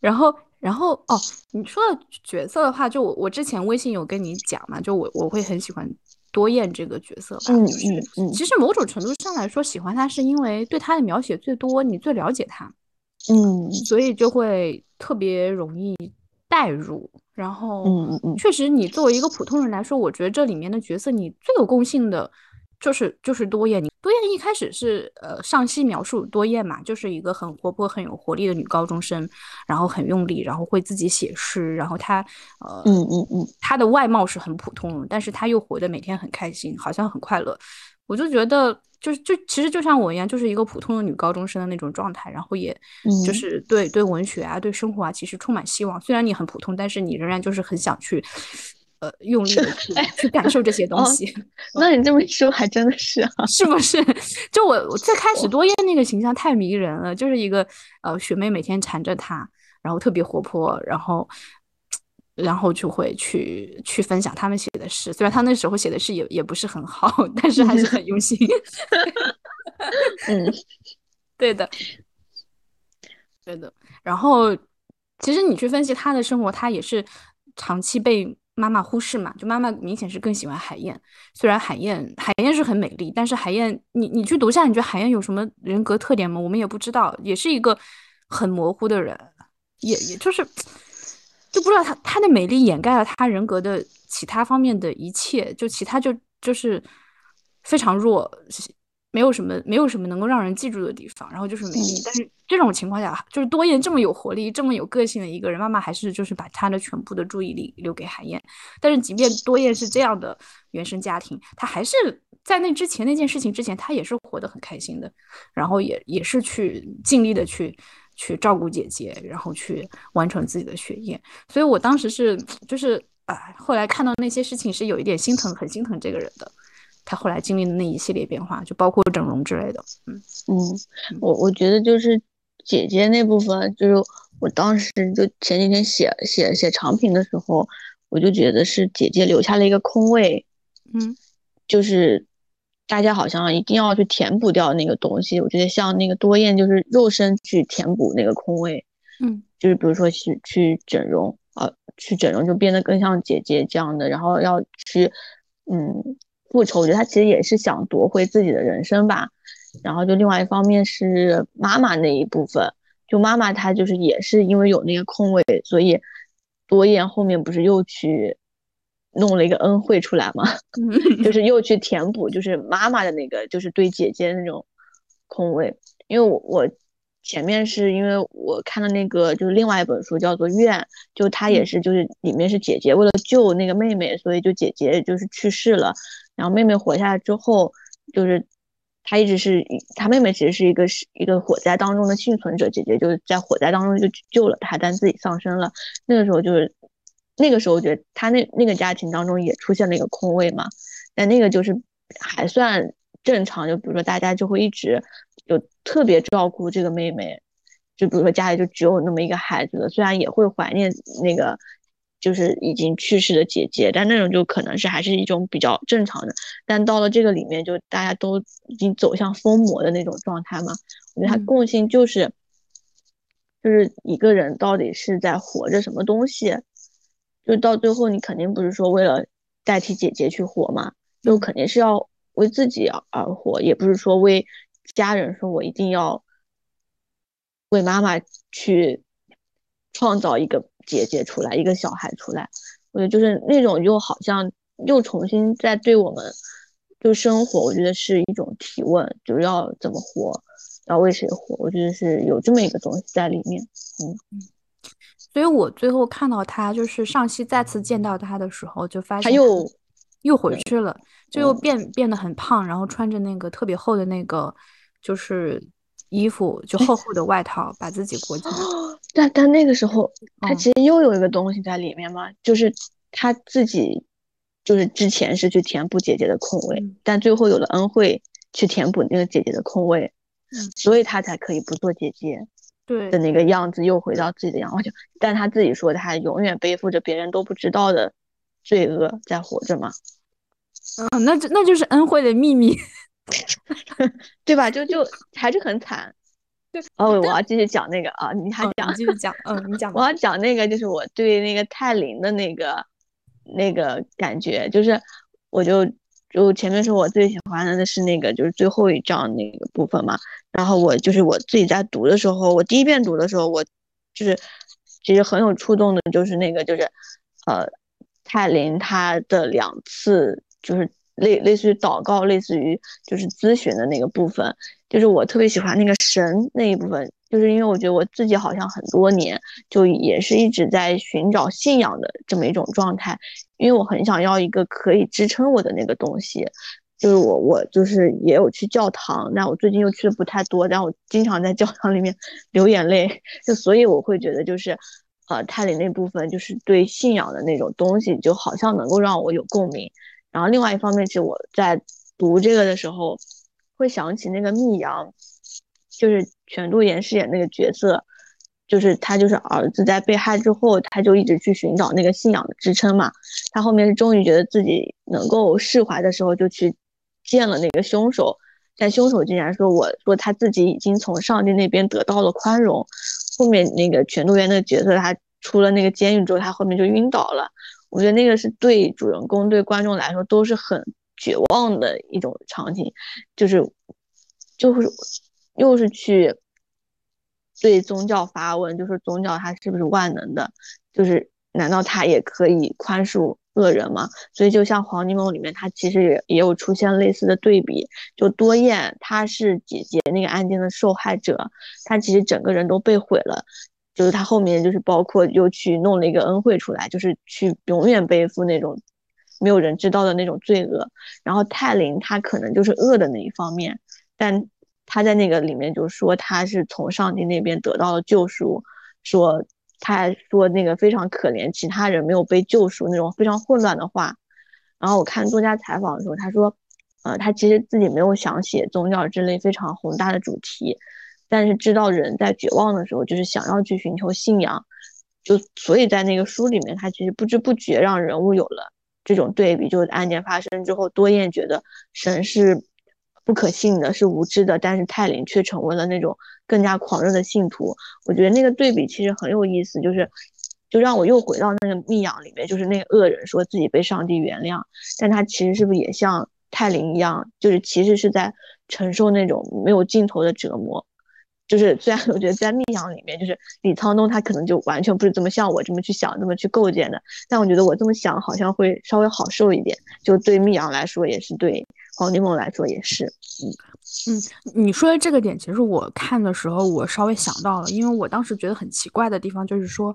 然后。然后哦，你说的角色的话，就我我之前微信有跟你讲嘛，就我我会很喜欢多燕这个角色吧，嗯嗯嗯其实某种程度上来说，喜欢他是因为对他的描写最多，你最了解他，嗯，所以就会特别容易代入。然后，嗯嗯嗯，确实，你作为一个普通人来说，我觉得这里面的角色你最有共性的。就是就是多燕，你多燕一开始是呃上戏描述多燕嘛，就是一个很活泼很有活力的女高中生，然后很用力，然后会自己写诗，然后她呃嗯嗯嗯，她的外貌是很普通，但是她又活得每天很开心，好像很快乐。我就觉得就是就其实就像我一样，就是一个普通的女高中生的那种状态，然后也就是对对文学啊对生活啊其实充满希望。虽然你很普通，但是你仍然就是很想去。呃，用力的 去去感受这些东西。那你这么一说，还真的是啊，是不是？就我我最开始多燕那个形象太迷人了，就是一个呃学妹每天缠着他，然后特别活泼，然后然后就会去去分享他们写的诗。虽然他那时候写的诗也也不是很好，但是还是很用心。嗯，对的，对的。然后其实你去分析他的生活，他也是长期被。妈妈忽视嘛，就妈妈明显是更喜欢海燕。虽然海燕海燕是很美丽，但是海燕，你你去读下，你觉得海燕有什么人格特点吗？我们也不知道，也是一个很模糊的人，也也就是就不知道她她的美丽掩盖了她人格的其他方面的一切，就其他就就是非常弱，没有什么没有什么能够让人记住的地方，然后就是美丽。但是这种情况下，就是多燕这么有活力、这么有个性的一个人，妈妈还是就是把她的全部的注意力留给海燕。但是即便多燕是这样的原生家庭，她还是在那之前那件事情之前，她也是活得很开心的，然后也也是去尽力的去去照顾姐姐，然后去完成自己的学业。所以我当时是就是啊，后来看到那些事情是有一点心疼，很心疼这个人的。他后来经历的那一系列变化，就包括整容之类的。嗯嗯，我我觉得就是姐姐那部分，就是我当时就前几天写写写长评的时候，我就觉得是姐姐留下了一个空位。嗯，就是大家好像一定要去填补掉那个东西。我觉得像那个多燕，就是肉身去填补那个空位。嗯，就是比如说去去整容啊，去整容就变得更像姐姐这样的，然后要去嗯。复仇，我觉得他其实也是想夺回自己的人生吧。然后就另外一方面是妈妈那一部分，就妈妈她就是也是因为有那个空位，所以多燕后面不是又去弄了一个恩惠出来嘛，就是又去填补，就是妈妈的那个就是对姐姐那种空位。因为我我前面是因为我看的那个就是另外一本书叫做《怨》，就她也是就是里面是姐姐为了救那个妹妹，所以就姐姐就是去世了。然后妹妹活下来之后，就是她一直是她妹妹，其实是一个是一个火灾当中的幸存者，姐姐就是在火灾当中就救了她，但自己丧生了。那个时候就是那个时候，我觉得她那那个家庭当中也出现了一个空位嘛，但那个就是还算正常，就比如说大家就会一直就特别照顾这个妹妹，就比如说家里就只有那么一个孩子，虽然也会怀念那个。就是已经去世的姐姐，但那种就可能是还是一种比较正常的。但到了这个里面，就大家都已经走向疯魔的那种状态嘛。我觉得它共性就是，就是一个人到底是在活着什么东西，就到最后你肯定不是说为了代替姐姐去活嘛，就肯定是要为自己而活，也不是说为家人说我一定要为妈妈去创造一个。姐姐出来，一个小孩出来，我觉得就是那种又好像又重新在对我们就生活，我觉得是一种提问，就是要怎么活，要为谁活，我觉得是有这么一个东西在里面。嗯嗯，所以我最后看到他就是上戏再次见到他的时候，就发现他又又回去了，就又变变得很胖，然后穿着那个特别厚的那个就是衣服，就 厚厚的外套，把自己裹起来。但但那个时候，他其实又有一个东西在里面嘛，就是他自己，就是之前是去填补姐姐的空位，但最后有了恩惠去填补那个姐姐的空位，所以他才可以不做姐姐，对的那个样子，又回到自己的样子。就但他自己说，他永远背负着别人都不知道的罪恶在活着嘛。嗯，那就那就是恩惠的秘密，对吧？就就还是很惨。哦，我要继续讲那个啊，你还讲，继续讲，嗯，你讲。我要讲那个，就是我对那个泰林的那个那个感觉，就是我就就前面说我最喜欢的是那个，就是最后一章那个部分嘛。然后我就是我自己在读的时候，我第一遍读的时候，我就是其实很有触动的，就是那个就是呃泰林他的两次就是。类类似于祷告，类似于就是咨询的那个部分，就是我特别喜欢那个神那一部分，就是因为我觉得我自己好像很多年就也是一直在寻找信仰的这么一种状态，因为我很想要一个可以支撑我的那个东西，就是我我就是也有去教堂，但我最近又去的不太多，但我经常在教堂里面 流眼泪，就所以我会觉得就是，呃，泰里那部分就是对信仰的那种东西，就好像能够让我有共鸣。然后另外一方面，其实我在读这个的时候，会想起那个密阳，就是全度妍饰演那个角色，就是他就是儿子在被害之后，他就一直去寻找那个信仰的支撑嘛。他后面是终于觉得自己能够释怀的时候，就去见了那个凶手，但凶手竟然说我说他自己已经从上帝那边得到了宽容。后面那个全度妍那个角色，他出了那个监狱之后，他后面就晕倒了。我觉得那个是对主人公、对观众来说都是很绝望的一种场景，就是，就是又是去对宗教发问，就是宗教它是不是万能的？就是难道它也可以宽恕恶人吗，所以就像《黄金梦》里面，它其实也也有出现类似的对比。就多燕，她是姐姐那个案件的受害者，她其实整个人都被毁了。就是她后面就是包括又去弄了一个恩惠出来，就是去永远背负那种没有人知道的那种罪恶。然后泰林他可能就是恶的那一方面，但他在那个里面就说他是从上帝那边得到了救赎，说。他还说那个非常可怜，其他人没有被救赎那种非常混乱的话。然后我看作家采访的时候，他说，呃，他其实自己没有想写宗教之类非常宏大的主题，但是知道人在绝望的时候就是想要去寻求信仰，就所以在那个书里面，他其实不知不觉让人物有了这种对比，就是案件发生之后，多燕觉得神是不可信的，是无知的，但是泰林却成为了那种。更加狂热的信徒，我觉得那个对比其实很有意思，就是就让我又回到那个密养里面，就是那个恶人说自己被上帝原谅，但他其实是不是也像泰林一样，就是其实是在承受那种没有尽头的折磨。就是虽然我觉得在密养里面，就是李沧东他可能就完全不是这么像我这么去想、这么去构建的，但我觉得我这么想好像会稍微好受一点。就对密养来说也是，对黄帝梦来说也是，嗯。嗯，你说的这个点，其实我看的时候，我稍微想到了，因为我当时觉得很奇怪的地方就是说，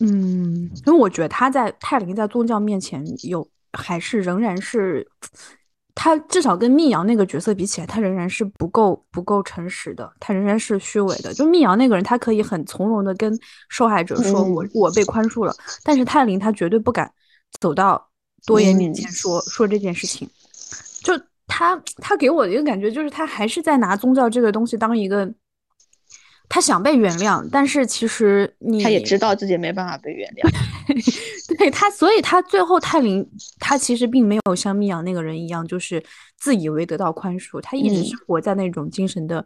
嗯，因为我觉得他在泰林在宗教面前有还是仍然是，他至少跟密阳那个角色比起来，他仍然是不够不够诚实的，他仍然是虚伪的。就密阳那个人，他可以很从容的跟受害者说我我被宽恕了，但是泰林他绝对不敢走到多言面前说说这件事情，就。他他给我的一个感觉就是，他还是在拿宗教这个东西当一个，他想被原谅，但是其实你他也知道自己没办法被原谅。对他，所以他最后泰林他其实并没有像密阳那个人一样，就是自以为得到宽恕，他一直是活在那种精神的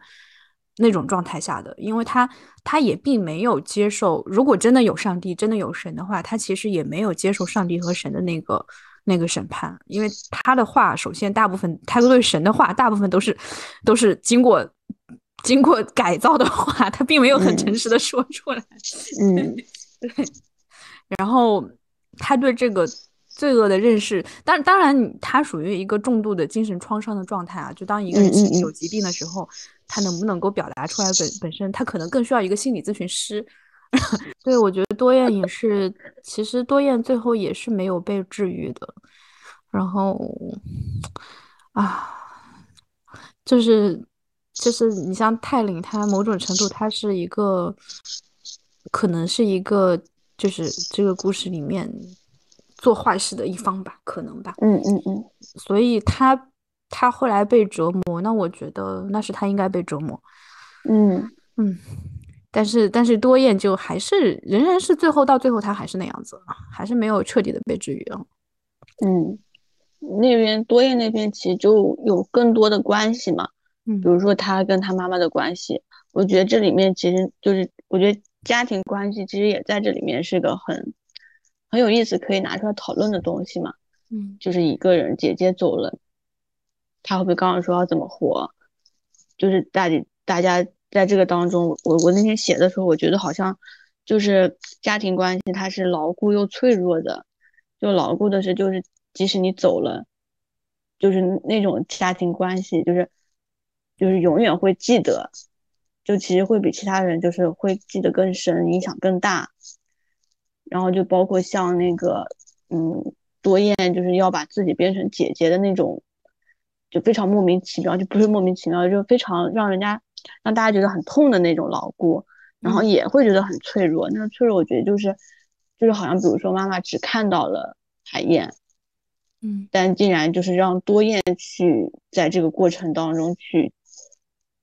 那种状态下的，因为他他也并没有接受，如果真的有上帝，真的有神的话，他其实也没有接受上帝和神的那个。那个审判，因为他的话，首先大部分他对神的话，大部分都是都是经过经过改造的话，他并没有很诚实的说出来。嗯，对。然后他对这个罪恶的认识，当当然他属于一个重度的精神创伤的状态啊。就当一个人有疾病的时候，他能不能够表达出来本本身，他可能更需要一个心理咨询师。对，我觉得多燕也是，其实多燕最后也是没有被治愈的。然后啊，就是就是你像泰林，他某种程度他是一个，可能是一个，就是这个故事里面做坏事的一方吧，可能吧。嗯嗯嗯。所以他他后来被折磨，那我觉得那是他应该被折磨。嗯嗯。但是，但是多燕就还是仍然是最后到最后，他还是那样子，还是没有彻底的被治愈啊。嗯，那边多燕那边其实就有更多的关系嘛，嗯，比如说他跟他妈妈的关系，我觉得这里面其实就是，我觉得家庭关系其实也在这里面是个很很有意思可以拿出来讨论的东西嘛。嗯，就是一个人姐姐走了，他会不会刚刚说要怎么活？就是大大家。在这个当中，我我那天写的时候，我觉得好像就是家庭关系，它是牢固又脆弱的。就牢固的是，就是即使你走了，就是那种家庭关系，就是就是永远会记得，就其实会比其他人就是会记得更深，影响更大。然后就包括像那个嗯多燕，就是要把自己变成姐姐的那种，就非常莫名其妙，就不是莫名其妙，就非常让人家。让大家觉得很痛的那种牢固，然后也会觉得很脆弱。那个脆弱，我觉得就是，就是好像比如说妈妈只看到了海燕，嗯，但竟然就是让多燕去在这个过程当中去，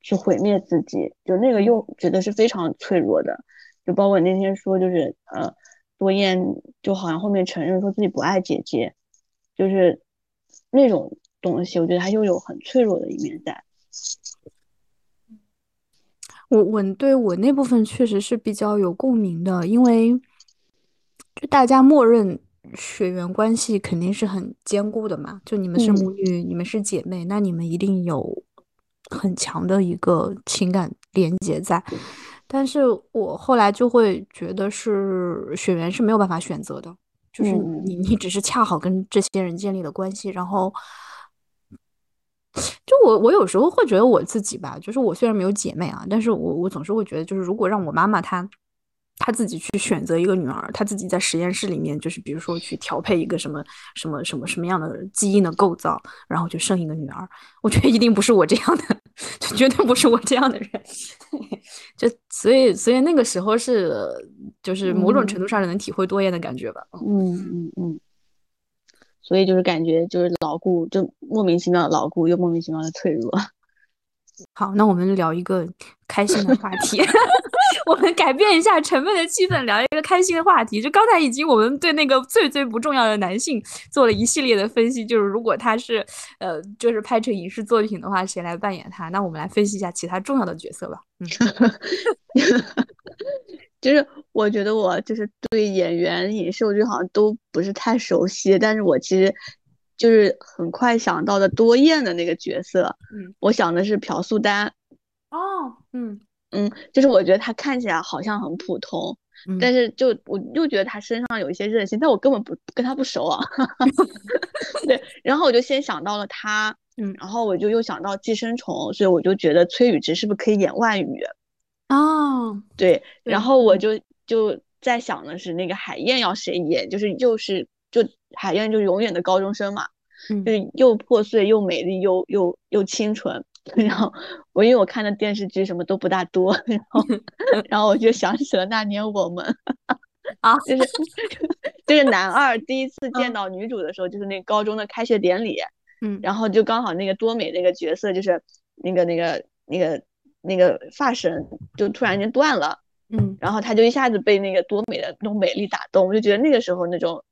去毁灭自己，就那个又觉得是非常脆弱的。就包括那天说，就是呃，多燕就好像后面承认说自己不爱姐姐，就是那种东西，我觉得他又有很脆弱的一面在。我我对我那部分确实是比较有共鸣的，因为就大家默认血缘关系肯定是很坚固的嘛，就你们是母女，你们是姐妹，那你们一定有很强的一个情感连接在。但是我后来就会觉得是血缘是没有办法选择的，就是你你只是恰好跟这些人建立了关系，然后，就我我有时候会觉得我自己吧，就是我虽然没有姐妹啊，但是我我总是会觉得，就是如果让我妈妈她。他自己去选择一个女儿，他自己在实验室里面，就是比如说去调配一个什么什么什么什么样的基因的构造，然后就生一个女儿。我觉得一定不是我这样的，就绝对不是我这样的人。就所以所以那个时候是就是某种程度上能体会多燕的感觉吧。嗯嗯嗯。所以就是感觉就是牢固，就莫名其妙的牢固，又莫名其妙的脆弱。好，那我们聊一个开心的话题。我们改变一下沉闷的气氛，聊一个开心的话题。就刚才已经我们对那个最最不重要的男性做了一系列的分析，就是如果他是呃，就是拍成影视作品的话，谁来扮演他？那我们来分析一下其他重要的角色吧。嗯，就是我觉得我就是对演员、影视剧好像都不是太熟悉，但是我其实就是很快想到的多燕的那个角色。嗯，我想的是朴素丹。哦，嗯。嗯，就是我觉得他看起来好像很普通，但是就我又觉得他身上有一些韧性，但我根本不跟他不熟啊。对，然后我就先想到了他，嗯，然后我就又想到寄生虫，所以我就觉得崔宇植是不是可以演万宇？哦，对，然后我就就在想的是那个海燕要谁演，就是又是就海燕就永远的高中生嘛，就是又破碎又美丽又又又清纯。然后我因为我看的电视剧什么都不大多，然后 然后我就想起了那年我们啊，就是 就是男二第一次见到女主的时候，就是那高中的开学典礼，嗯，然后就刚好那个多美那个角色就是那个那个那个那个发绳就突然间断了，嗯，然后他就一下子被那个多美的那种美丽打动，我就觉得那个时候那种。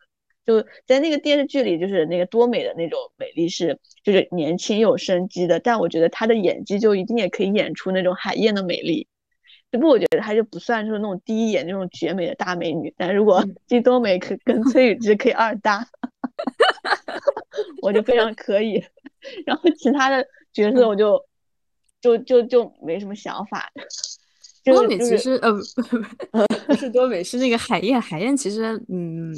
就在那个电视剧里，就是那个多美的那种美丽是，就是年轻有生机的。但我觉得她的演技就一定也可以演出那种海燕的美丽。只不过我觉得她就不算是那种第一眼那种绝美的大美女。但如果 金多美可跟崔宇植可以二搭，我就非常可以。然后其他的角色我就就就就没什么想法。多美其实呃 不是多美是那个海燕，海燕其实嗯，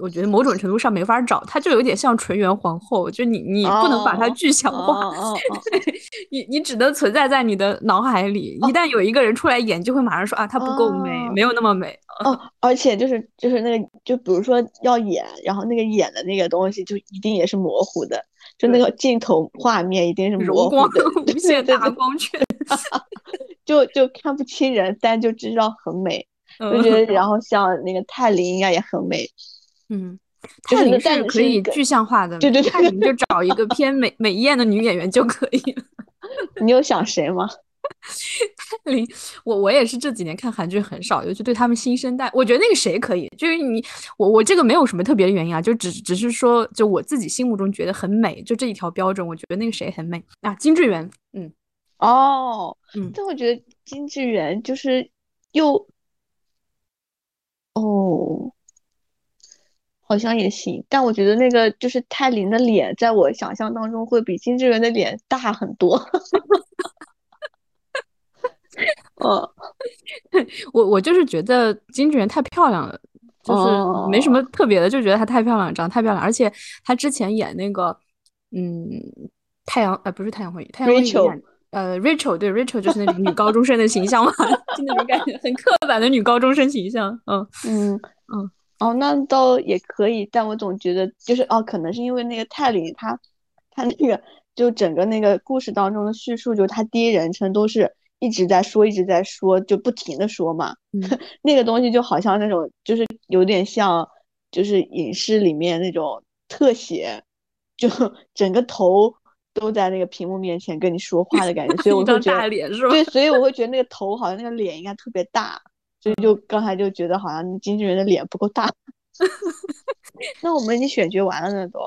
我觉得某种程度上没法找，她就有点像纯元皇后，就你你不能把它具象化，你你只能存在在你的脑海里，一旦有一个人出来演，就会马上说啊，她不够美，没有那么美。哦，而且就是就是那个，就比如说要演，然后那个演的那个东西就一定也是模糊的，就那个镜头画面一定是模糊的，无限大光圈。就就看不清人，但就知道很美，就觉得然后像那个泰林应该也很美，嗯，泰林是可以具象化的，对对对，泰林就找一个偏美美艳的女演员就可以了。你有想谁吗？泰林，我我也是这几年看韩剧很少，尤其对他们新生代，我觉得那个谁可以，就是你我我这个没有什么特别的原因啊，就只只是说就我自己心目中觉得很美，就这一条标准，我觉得那个谁很美啊，金智媛，嗯。哦，嗯，但我觉得金智媛就是又，哦，好像也行，但我觉得那个就是泰林的脸，在我想象当中会比金智媛的脸大很多。哦，我我就是觉得金智媛太漂亮了，就是没什么特别的，就觉得她太漂亮，长得太漂亮，而且她之前演那个，嗯，太阳，呃，不是太阳会议，太阳会议演。呃，Rachel 对 Rachel 就是那种女高中生的形象嘛，就那种感觉很刻板的女高中生形象。嗯嗯嗯，哦，那倒也可以，但我总觉得就是哦，可能是因为那个泰林他他那个就整个那个故事当中的叙述，就他第一人称都是一直在说，一直在说，就不停的说嘛。那个东西就好像那种就是有点像就是影视里面那种特写，就整个头。都在那个屏幕面前跟你说话的感觉，所以我 就觉得对，所以我会觉得那个头好像那个脸应该特别大，所以就刚才就觉得好像经纪人的脸不够大。那我们已经选角完了呢，都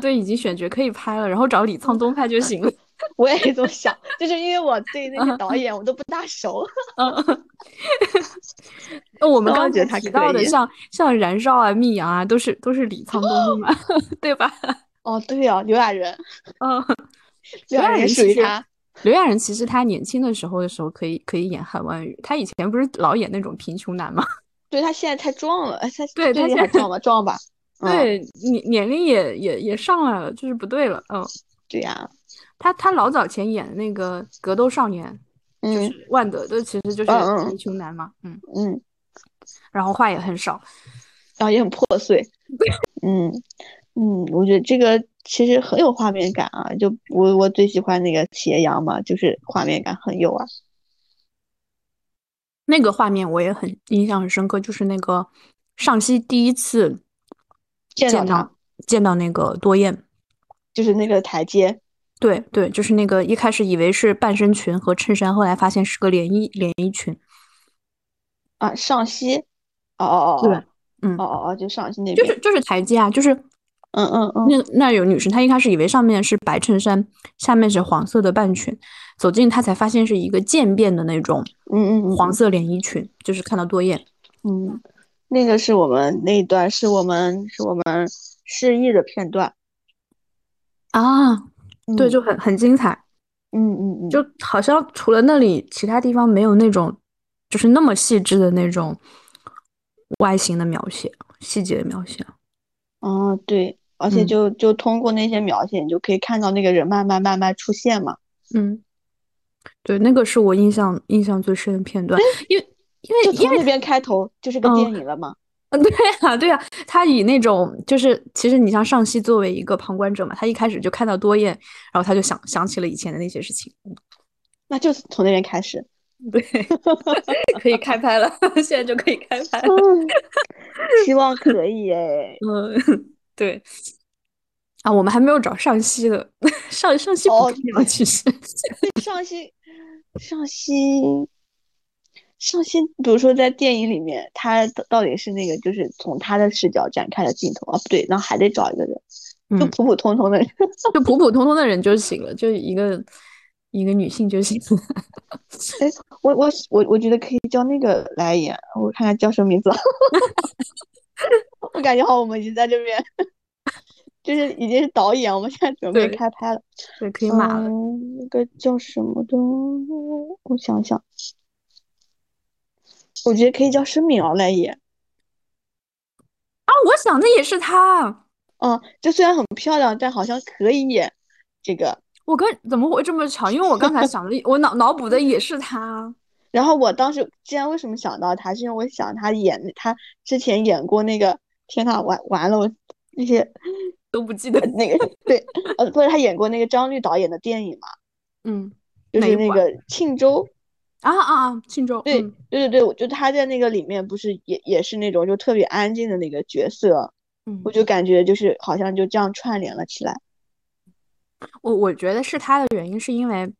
对，已经选角可以拍了，然后找李沧东拍就行了。我也这么想，就是因为我对那个导演我都不大熟。那我们刚才提到的像像《燃烧》啊、《密阳》啊，都是都是李沧东的嘛，对吧？哦，对啊，刘亚仁，嗯，刘亚仁属于他。刘亚仁其实他年轻的时候的时候可以可以演韩万宇，他以前不是老演那种贫穷男吗？对他现在太壮了，哎，他对他现在壮了，壮吧？对，年年龄也也也上来了，就是不对了。嗯，对呀，他他老早前演的那个《格斗少年》，就是万德的，其实就是贫穷男嘛。嗯嗯，然后话也很少，然后也很破碎。嗯嗯，我觉得这个其实很有画面感啊！就我我最喜欢那个企业羊嘛，就是画面感很有啊。那个画面我也很印象很深刻，就是那个上西第一次见到见到那个多燕，就是那个台阶。对对，就是那个一开始以为是半身裙和衬衫，后来发现是个连衣连衣裙。啊，上西，哦哦哦，对，嗯，哦哦哦，就上西那边，就是就是台阶啊，就是，嗯嗯嗯，那那有女生，她一开始以为上面是白衬衫，下面是黄色的半裙，走近她才发现是一个渐变的那种，嗯嗯，黄色连衣裙，就是看到多燕，嗯，那个是我们那一段是我们是我们示意的片段，啊，对，就很很精彩，嗯嗯嗯，就好像除了那里，其他地方没有那种。就是那么细致的那种外形的描写，细节的描写。哦，对，而且就就通过那些描写，你就可以看到那个人慢慢慢慢出现嘛。嗯，对，那个是我印象印象最深的片段，因为因为因为那边开头就是个电影了嘛。嗯，对呀，对呀，他以那种就是其实你像上戏作为一个旁观者嘛，他一开始就看到多燕，然后他就想想起了以前的那些事情。那就是从那边开始。对，可以开拍了，现在就可以开拍了。希望可以哎。嗯，对。啊，我们还没有找上戏的，上上戏不重要，其实。上戏，上戏，上戏。比如说在电影里面，他到底是那个，就是从他的视角展开的镜头啊？不对，然后还得找一个人，就普普通通的人，就普普通通的人就行了，就一个。一个女性就行。哎，我我我我觉得可以叫那个来演，我看看叫什么名字。我感觉好，我们已经在这边，就是已经是导演，我们现在准备开拍了。对，可以码了。那个叫什么的？我想想，我觉得可以叫申敏儿来演。啊，我想的也是她。嗯，就虽然很漂亮，但好像可以演这个。我跟怎么会这么巧？因为我刚才想的，我脑脑补的也是他。然后我当时既然为什么想到他，是因为我想他演他之前演过那个天呐，完完了，我那些 都不记得那个对，呃，不是他演过那个张律导演的电影嘛？嗯，就是那个庆州啊啊啊，庆州。对对对对，就他在那个里面不是也也是那种就特别安静的那个角色，嗯，我就感觉就是好像就这样串联了起来。我我觉得是他的原因，是因为，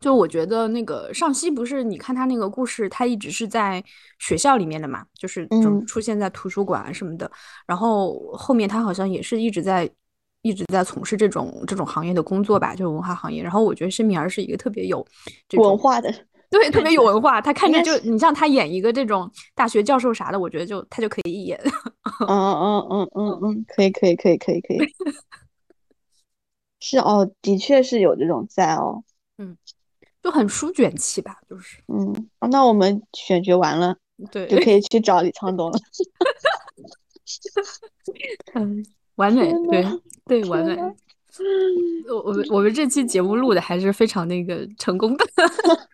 就我觉得那个尚熙不是，你看他那个故事，他一直是在学校里面的嘛，就是就出现在图书馆什么的，然后后面他好像也是一直在一直在从事这种这种行业的工作吧，就是文化行业。然后我觉得申敏儿是一个特别有文化的，对，特别有文化。他看着就你像他演一个这种大学教授啥的，我觉得就他就可以演。嗯嗯嗯嗯嗯，可以可以可以可以可以。是哦，的确是有这种在哦，嗯，就很书卷气吧，就是，嗯，那我们选角完了，对，就可以去找李沧东了，嗯，完美，对对，完美，我我们我们这期节目录的还是非常那个成功的，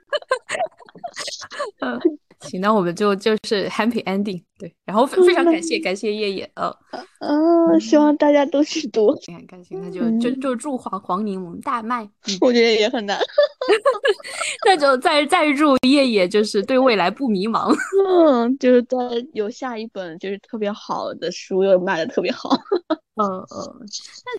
嗯。行，那我们就就是 happy ending，对，然后非常感谢感谢叶叶，呃，嗯，希望大家都去读，很开心，那就就就祝黄黄宁我们大卖，我觉得也很难，那就再再祝叶叶就是对未来不迷茫，嗯，就是在有下一本就是特别好的书又卖的特别好，嗯嗯，那